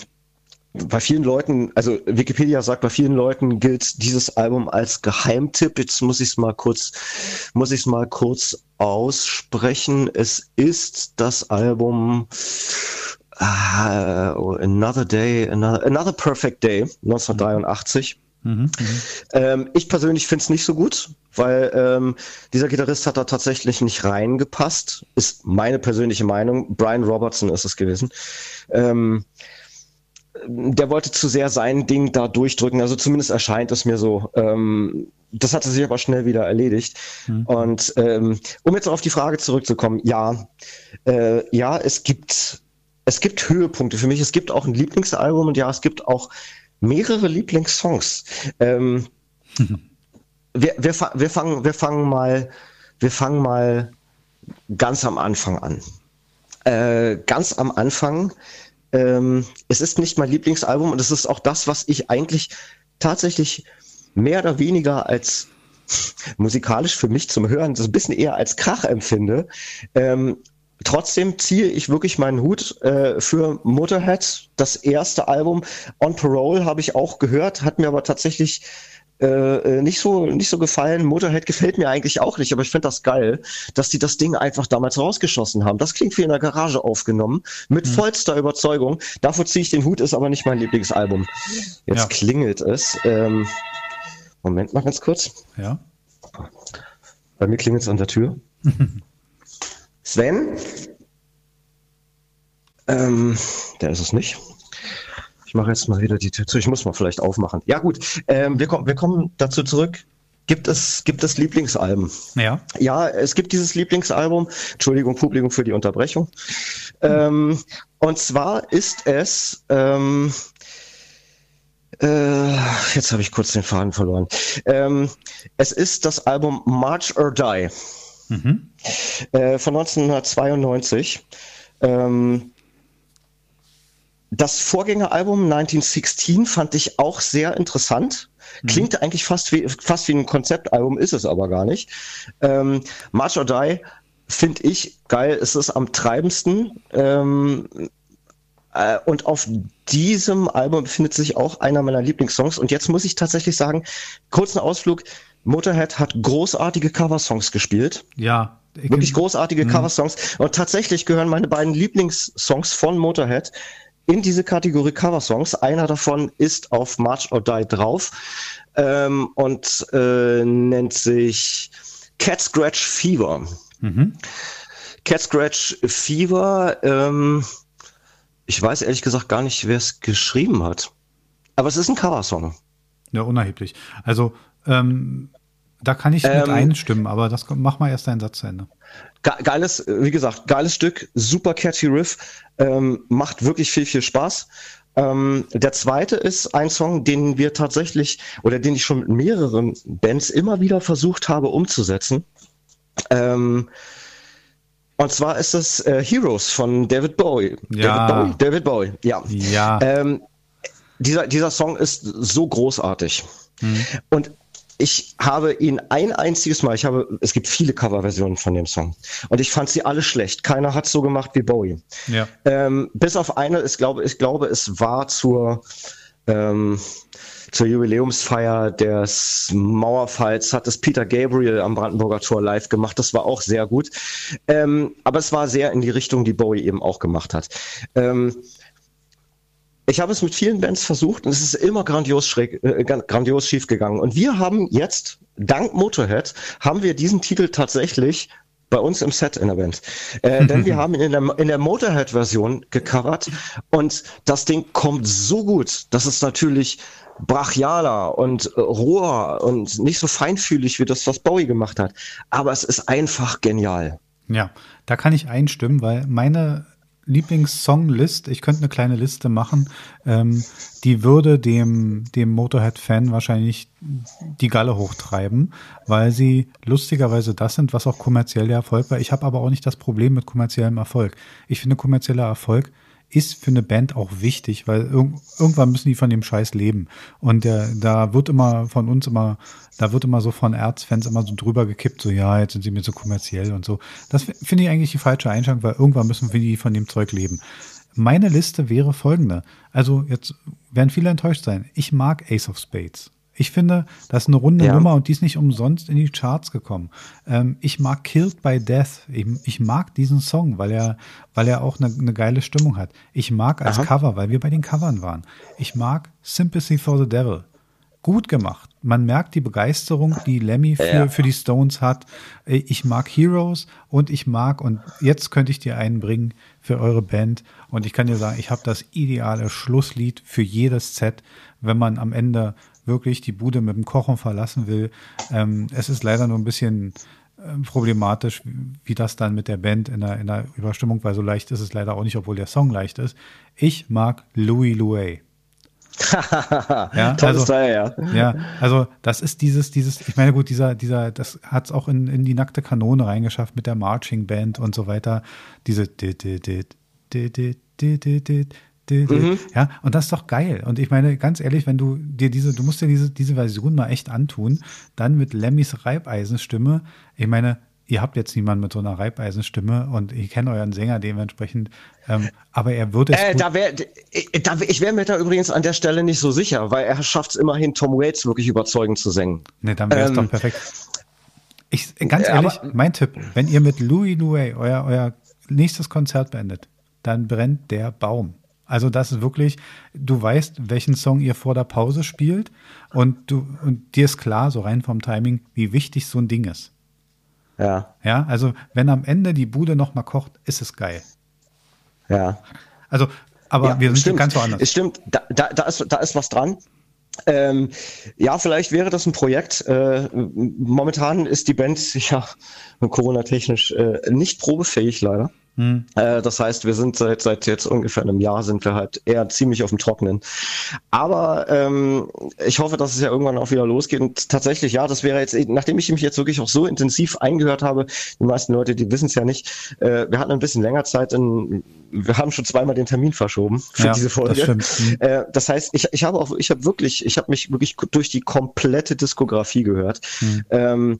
bei vielen Leuten, also Wikipedia sagt, bei vielen Leuten gilt dieses Album als Geheimtipp. Jetzt muss ich es mal kurz, muss ich es mal kurz aussprechen. Es ist das Album uh, Another Day, Another, Another Perfect Day, 1983. Mhm, mhm, ähm, ich persönlich finde es nicht so gut, weil ähm, dieser Gitarrist hat da tatsächlich nicht reingepasst. Ist meine persönliche Meinung. Brian Robertson ist es gewesen. Ähm, der wollte zu sehr sein Ding da durchdrücken. Also zumindest erscheint es mir so. Ähm, das hatte sich aber schnell wieder erledigt. Mhm. Und ähm, um jetzt auf die Frage zurückzukommen, ja, äh, ja, es gibt es gibt Höhepunkte für mich. Es gibt auch ein Lieblingsalbum und ja, es gibt auch mehrere Lieblingssongs. Ähm, mhm. wir, wir, wir, fangen, wir fangen mal, wir fangen mal ganz am Anfang an. Äh, ganz am Anfang ähm, es ist nicht mein Lieblingsalbum und es ist auch das, was ich eigentlich tatsächlich mehr oder weniger als musikalisch für mich zum Hören so ein bisschen eher als Krach empfinde. Ähm, trotzdem ziehe ich wirklich meinen Hut äh, für Motorhead. Das erste Album On Parole habe ich auch gehört, hat mir aber tatsächlich äh, äh, nicht so nicht so gefallen. Motorhead gefällt mir eigentlich auch nicht, aber ich finde das geil, dass die das Ding einfach damals rausgeschossen haben. Das klingt wie in der Garage aufgenommen, mit mhm. vollster Überzeugung. Davor ziehe ich den Hut, ist aber nicht mein Lieblingsalbum. Jetzt ja. klingelt es. Ähm, Moment mal ganz kurz. Ja. Bei mir klingelt es an der Tür. Sven? Ähm, der ist es nicht. Ich mache jetzt mal wieder die Tür zu. Ich muss mal vielleicht aufmachen. Ja gut, ähm, wir, kommen, wir kommen dazu zurück. Gibt es, gibt es Lieblingsalben? Ja. Ja, es gibt dieses Lieblingsalbum. Entschuldigung, Publikum für die Unterbrechung. Ähm, und zwar ist es, ähm, äh, jetzt habe ich kurz den Faden verloren. Ähm, es ist das Album March or Die mhm. Äh, von 1992. Ähm, das Vorgängeralbum 1916 fand ich auch sehr interessant. Mhm. Klingt mhm. eigentlich fast wie, fast wie ein Konzeptalbum, ist es aber gar nicht. Ähm, March or Die finde ich geil. Es ist am treibendsten. Ähm, äh, und auf diesem Album befindet sich auch einer meiner Lieblingssongs. Und jetzt muss ich tatsächlich sagen, kurzen Ausflug. Motorhead hat großartige Coversongs gespielt. Ja. Wirklich großartige mhm. Coversongs. Und tatsächlich gehören meine beiden Lieblingssongs von Motorhead in diese Kategorie Cover-Songs. Einer davon ist auf March or Die drauf ähm, und äh, nennt sich Cat Scratch Fever. Mhm. Cat Scratch Fever, ähm, ich weiß ehrlich gesagt gar nicht, wer es geschrieben hat. Aber es ist ein Cover-Song. Ja, unerheblich. Also, ähm, da kann ich mit ähm, einstimmen, aber das mach mal erst deinen Satz zu Ende. Geiles, wie gesagt, geiles Stück, super catchy Riff, ähm, macht wirklich viel, viel Spaß. Ähm, der zweite ist ein Song, den wir tatsächlich oder den ich schon mit mehreren Bands immer wieder versucht habe umzusetzen. Ähm, und zwar ist es äh, Heroes von David Bowie. Ja. David Bowie, David Bowie, ja. ja. Ähm, dieser, dieser Song ist so großartig. Hm. Und ich habe ihn ein einziges Mal, ich habe, es gibt viele Coverversionen von dem Song und ich fand sie alle schlecht. Keiner hat so gemacht wie Bowie. Ja. Ähm, bis auf eine, ich glaube, ich glaube, es war zur ähm, zur Jubiläumsfeier des Mauerfalls hat es Peter Gabriel am Brandenburger Tor live gemacht. Das war auch sehr gut. Ähm, aber es war sehr in die Richtung, die Bowie eben auch gemacht hat. Ähm, ich habe es mit vielen Bands versucht und es ist immer grandios, schräg, äh, grandios schief gegangen. Und wir haben jetzt, dank Motorhead, haben wir diesen Titel tatsächlich bei uns im Set in der Band. Äh, denn wir haben ihn in der, in der Motorhead-Version gecovert und das Ding kommt so gut, dass es natürlich brachialer und äh, roher und nicht so feinfühlig wie das, was Bowie gemacht hat. Aber es ist einfach genial. Ja, da kann ich einstimmen, weil meine Lieblingssonglist, ich könnte eine kleine Liste machen, ähm, die würde dem, dem Motorhead-Fan wahrscheinlich die Galle hochtreiben, weil sie lustigerweise das sind, was auch kommerzieller Erfolg war. Ich habe aber auch nicht das Problem mit kommerziellem Erfolg. Ich finde, kommerzieller Erfolg ist für eine Band auch wichtig, weil irg irgendwann müssen die von dem Scheiß leben. Und der, da wird immer von uns immer, da wird immer so von Erzfans immer so drüber gekippt, so ja, jetzt sind sie mir so kommerziell und so. Das finde ich eigentlich die falsche Einstellung, weil irgendwann müssen wir die von dem Zeug leben. Meine Liste wäre folgende. Also jetzt werden viele enttäuscht sein. Ich mag Ace of Spades. Ich finde, das ist eine runde ja. Nummer und die ist nicht umsonst in die Charts gekommen. Ähm, ich mag Killed by Death. Ich, ich, mag diesen Song, weil er, weil er auch eine, eine geile Stimmung hat. Ich mag als Aha. Cover, weil wir bei den Covern waren. Ich mag Sympathy for the Devil. Gut gemacht. Man merkt die Begeisterung, die Lemmy für, ja. für die Stones hat. Ich mag Heroes und ich mag, und jetzt könnte ich dir einen bringen für eure Band. Und ich kann dir sagen, ich habe das ideale Schlusslied für jedes Set, wenn man am Ende wirklich die Bude mit dem Kochen verlassen will. Ähm, es ist leider nur ein bisschen äh, problematisch, wie das dann mit der Band in der, in der Überstimmung, weil so leicht ist es leider auch nicht, obwohl der Song leicht ist. Ich mag Louis Louis. ja, also, Teil, ja. Ja, also das ist dieses, dieses, ich meine, gut, dieser, dieser, das hat es auch in, in die nackte Kanone reingeschafft mit der Marching Band und so weiter. Diese Mhm. Ja, und das ist doch geil. Und ich meine, ganz ehrlich, wenn du dir diese, du musst dir diese, diese Version mal echt antun, dann mit Lemmys Reibeisenstimme. Ich meine, ihr habt jetzt niemanden mit so einer Reibeisenstimme und ich kenne euren Sänger dementsprechend, ähm, aber er würde es. Äh, da wär, da, ich wäre mir da übrigens an der Stelle nicht so sicher, weil er schafft es immerhin, Tom Waits wirklich überzeugend zu singen. Ne, dann wäre es ähm, doch perfekt. Ich, ganz ehrlich, aber, mein Tipp, wenn ihr mit Louis Louis euer, euer nächstes Konzert beendet, dann brennt der Baum. Also das ist wirklich, du weißt, welchen Song ihr vor der Pause spielt und du und dir ist klar, so rein vom Timing, wie wichtig so ein Ding ist. Ja. Ja, also wenn am Ende die Bude noch mal kocht, ist es geil. Ja. Also, aber ja, wir sind stimmt. ganz woanders. Es stimmt, da, da, da, ist, da ist was dran. Ähm, ja, vielleicht wäre das ein Projekt. Äh, momentan ist die Band ja Corona-technisch äh, nicht probefähig leider. Hm. Äh, das heißt, wir sind seit, seit jetzt ungefähr einem Jahr sind wir halt eher ziemlich auf dem Trockenen. Aber ähm, ich hoffe, dass es ja irgendwann auch wieder losgeht. Und tatsächlich, ja, das wäre jetzt, nachdem ich mich jetzt wirklich auch so intensiv eingehört habe, die meisten Leute, die wissen es ja nicht, äh, wir hatten ein bisschen länger Zeit, in, wir haben schon zweimal den Termin verschoben für ja, diese Folge. Das, stimmt. Hm. Äh, das heißt, ich, ich habe auch, ich habe wirklich, ich habe mich wirklich durch die komplette Diskografie gehört. Hm. Ähm,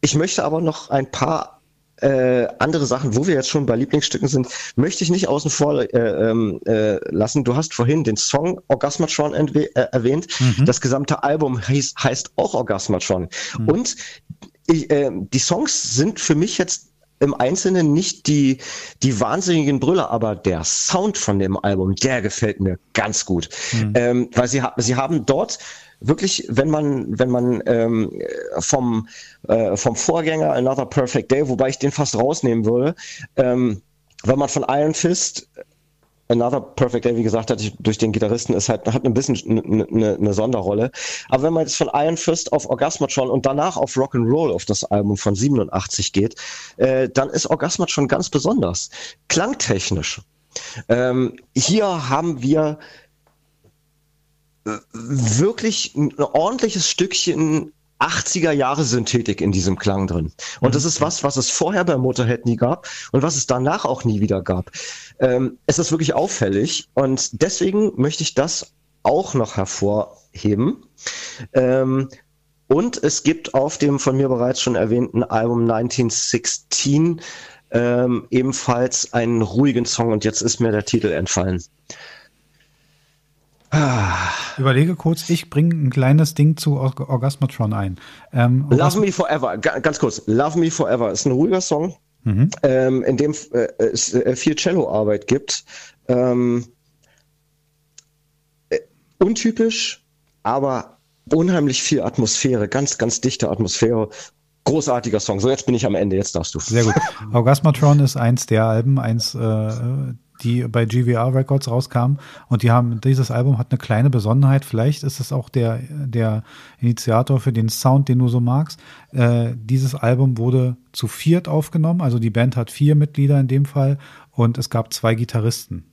ich möchte aber noch ein paar äh, andere Sachen, wo wir jetzt schon bei Lieblingsstücken sind, möchte ich nicht außen vor äh, ähm, äh, lassen. Du hast vorhin den Song Orgasmatron äh, erwähnt. Mhm. Das gesamte Album heißt, heißt auch Orgasmatron. Mhm. Und ich, äh, die Songs sind für mich jetzt im Einzelnen nicht die, die wahnsinnigen Brüller, aber der Sound von dem Album, der gefällt mir ganz gut. Mhm. Ähm, weil sie, sie haben dort wirklich, wenn man, wenn man ähm, vom, äh, vom Vorgänger Another Perfect Day, wobei ich den fast rausnehmen würde, ähm, wenn man von Iron Fist Another Perfect Day, wie gesagt, hat durch den Gitarristen ist halt, hat ein bisschen eine, eine, eine Sonderrolle. Aber wenn man jetzt von Iron Fist auf Orgasmatron und danach auf Rock'n'Roll auf das Album von 87 geht, äh, dann ist Orgasmatron ganz besonders. Klangtechnisch. Ähm, hier haben wir wirklich ein ordentliches Stückchen 80er Jahre Synthetik in diesem Klang drin. Und das ist was, was es vorher bei Motorhead nie gab und was es danach auch nie wieder gab. Ähm, es ist wirklich auffällig und deswegen möchte ich das auch noch hervorheben. Ähm, und es gibt auf dem von mir bereits schon erwähnten Album 1916 ähm, ebenfalls einen ruhigen Song und jetzt ist mir der Titel entfallen. Überlege kurz, ich bringe ein kleines Ding zu Orgasmatron ein. Ähm, Love Me Forever, ganz kurz. Love Me Forever ist ein ruhiger Song, mhm. ähm, in dem äh, es äh, viel Cello-Arbeit gibt. Ähm, äh, untypisch, aber unheimlich viel Atmosphäre, ganz, ganz dichte Atmosphäre. Großartiger Song. So, jetzt bin ich am Ende, jetzt darfst du. Sehr gut. Orgasmatron ist eins der Alben, eins äh, die bei GVR Records rauskamen. Und die haben, dieses Album hat eine kleine Besonderheit. Vielleicht ist es auch der, der Initiator für den Sound, den du so magst. Äh, dieses Album wurde zu viert aufgenommen. Also die Band hat vier Mitglieder in dem Fall und es gab zwei Gitarristen.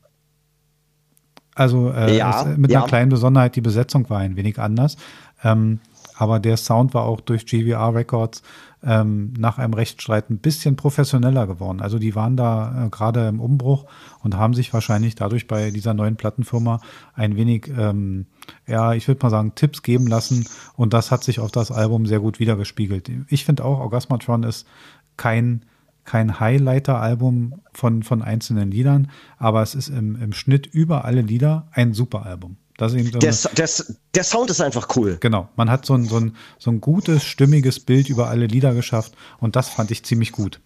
Also äh, ja, mit ja. einer kleinen Besonderheit, die Besetzung war ein wenig anders. Ähm, aber der Sound war auch durch GVR Records ähm, nach einem Rechtsstreit ein bisschen professioneller geworden. Also die waren da äh, gerade im Umbruch und haben sich wahrscheinlich dadurch bei dieser neuen Plattenfirma ein wenig, ähm, ja, ich würde mal sagen, Tipps geben lassen und das hat sich auf das Album sehr gut wiedergespiegelt. Ich finde auch, Orgasmatron ist kein kein Highlighter-Album von, von einzelnen Liedern, aber es ist im, im Schnitt über alle Lieder ein super Album. Das eben so der, der, der, Sound ist einfach cool. Genau. Man hat so ein, so, ein, so ein gutes, stimmiges Bild über alle Lieder geschafft und das fand ich ziemlich gut.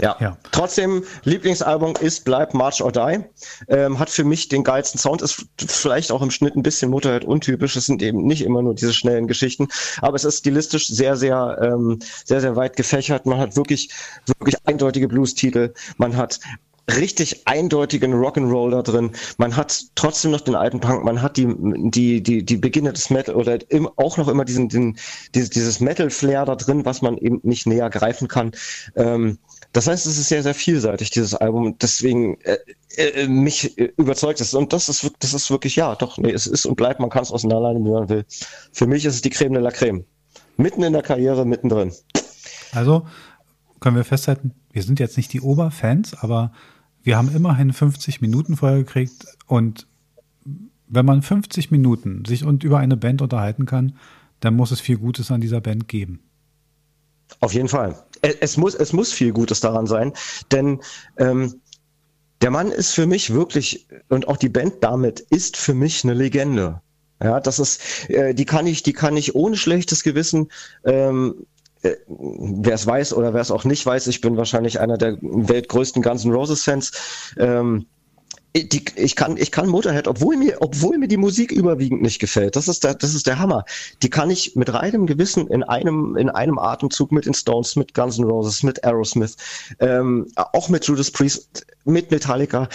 Ja. ja. Trotzdem, Lieblingsalbum ist, bleibt March or Die. Ähm, hat für mich den geilsten Sound, ist vielleicht auch im Schnitt ein bisschen Motorhead untypisch. Es sind eben nicht immer nur diese schnellen Geschichten, aber es ist stilistisch sehr, sehr, ähm, sehr, sehr weit gefächert. Man hat wirklich, wirklich eindeutige Blues-Titel. Man hat richtig eindeutigen Rock'n'Roll da drin. Man hat trotzdem noch den alten Punk, man hat die, die, die, die Beginne des Metal oder im, auch noch immer diesen, den, dieses, dieses Metal-Flair da drin, was man eben nicht näher greifen kann. Ähm, das heißt, es ist sehr, sehr vielseitig, dieses Album. Deswegen äh, äh, mich überzeugt es. Und das ist, das ist wirklich, ja, doch, nee, es ist und bleibt, man kann es auseinandernehmen, wie man will. Für mich ist es die Creme de la Creme. Mitten in der Karriere, mittendrin. Also können wir festhalten, wir sind jetzt nicht die Oberfans, aber wir haben immerhin 50 Minuten vorher gekriegt und wenn man 50 Minuten sich und über eine Band unterhalten kann, dann muss es viel Gutes an dieser Band geben. Auf jeden Fall. Es muss, es muss viel Gutes daran sein, denn ähm, der Mann ist für mich wirklich, und auch die Band damit, ist für mich eine Legende. Ja, das ist, äh, die kann ich, die kann ich ohne schlechtes Gewissen ähm, äh, wer es weiß oder wer es auch nicht weiß, ich bin wahrscheinlich einer der weltgrößten Guns N' Roses Fans. Ähm, die, ich kann, ich kann Motorhead, obwohl mir, obwohl mir die Musik überwiegend nicht gefällt. Das ist der, das ist der Hammer. Die kann ich mit reinem Gewissen in einem, in einem Atemzug mit den Stones, mit Guns N' Roses, mit Aerosmith, ähm, auch mit Judas Priest, mit Metallica.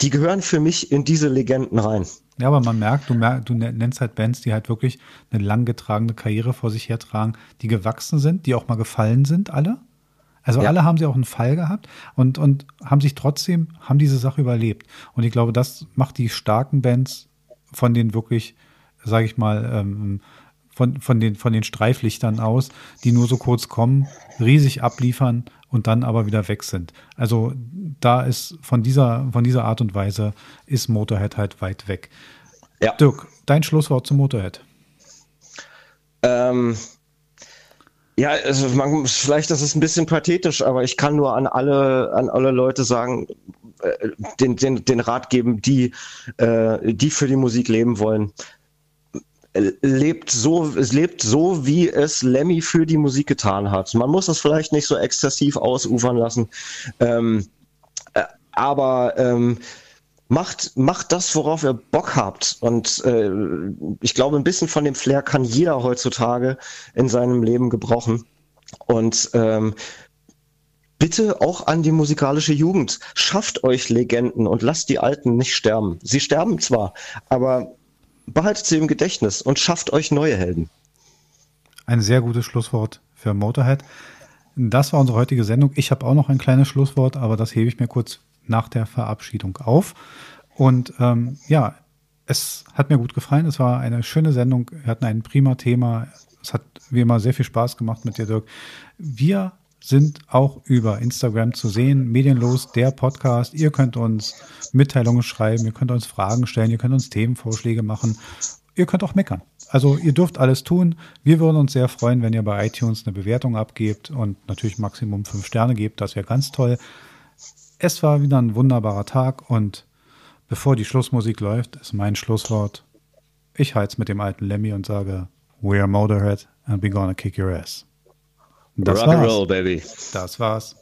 Die gehören für mich in diese Legenden rein. Ja, aber man merkt, du, merk, du nennst halt Bands, die halt wirklich eine lang getragene Karriere vor sich hertragen, die gewachsen sind, die auch mal gefallen sind, alle. Also ja. alle haben sie auch einen Fall gehabt und, und haben sich trotzdem, haben diese Sache überlebt. Und ich glaube, das macht die starken Bands von den wirklich, sage ich mal, ähm, von, von, den, von den Streiflichtern aus, die nur so kurz kommen, riesig abliefern und dann aber wieder weg sind. Also da ist von dieser, von dieser Art und Weise ist Motorhead halt weit weg. Ja. Dirk, dein Schlusswort zum Motorhead. Ähm, ja, also man, vielleicht ist es ein bisschen pathetisch, aber ich kann nur an alle, an alle Leute sagen, äh, den, den, den Rat geben, die, äh, die für die Musik leben wollen lebt so, es lebt so, wie es Lemmy für die Musik getan hat. Man muss das vielleicht nicht so exzessiv ausufern lassen, ähm, äh, aber ähm, macht, macht das, worauf ihr Bock habt. Und äh, ich glaube, ein bisschen von dem Flair kann jeder heutzutage in seinem Leben gebrauchen. Und ähm, bitte auch an die musikalische Jugend. Schafft euch Legenden und lasst die Alten nicht sterben. Sie sterben zwar, aber behaltet sie im Gedächtnis und schafft euch neue Helden. Ein sehr gutes Schlusswort für Motorhead. Das war unsere heutige Sendung. Ich habe auch noch ein kleines Schlusswort, aber das hebe ich mir kurz nach der Verabschiedung auf. Und ähm, ja, es hat mir gut gefallen. Es war eine schöne Sendung. Wir hatten ein prima Thema. Es hat wie immer sehr viel Spaß gemacht mit dir, Dirk. Wir sind auch über Instagram zu sehen. Medienlos, der Podcast. Ihr könnt uns Mitteilungen schreiben, ihr könnt uns Fragen stellen, ihr könnt uns Themenvorschläge machen. Ihr könnt auch meckern. Also ihr dürft alles tun. Wir würden uns sehr freuen, wenn ihr bei iTunes eine Bewertung abgebt und natürlich Maximum fünf Sterne gebt. Das wäre ganz toll. Es war wieder ein wunderbarer Tag und bevor die Schlussmusik läuft, ist mein Schlusswort. Ich heiz mit dem alten Lemmy und sage, We are Motorhead and we gonna kick your ass. Das Rock war's. Roll, baby. Das war's.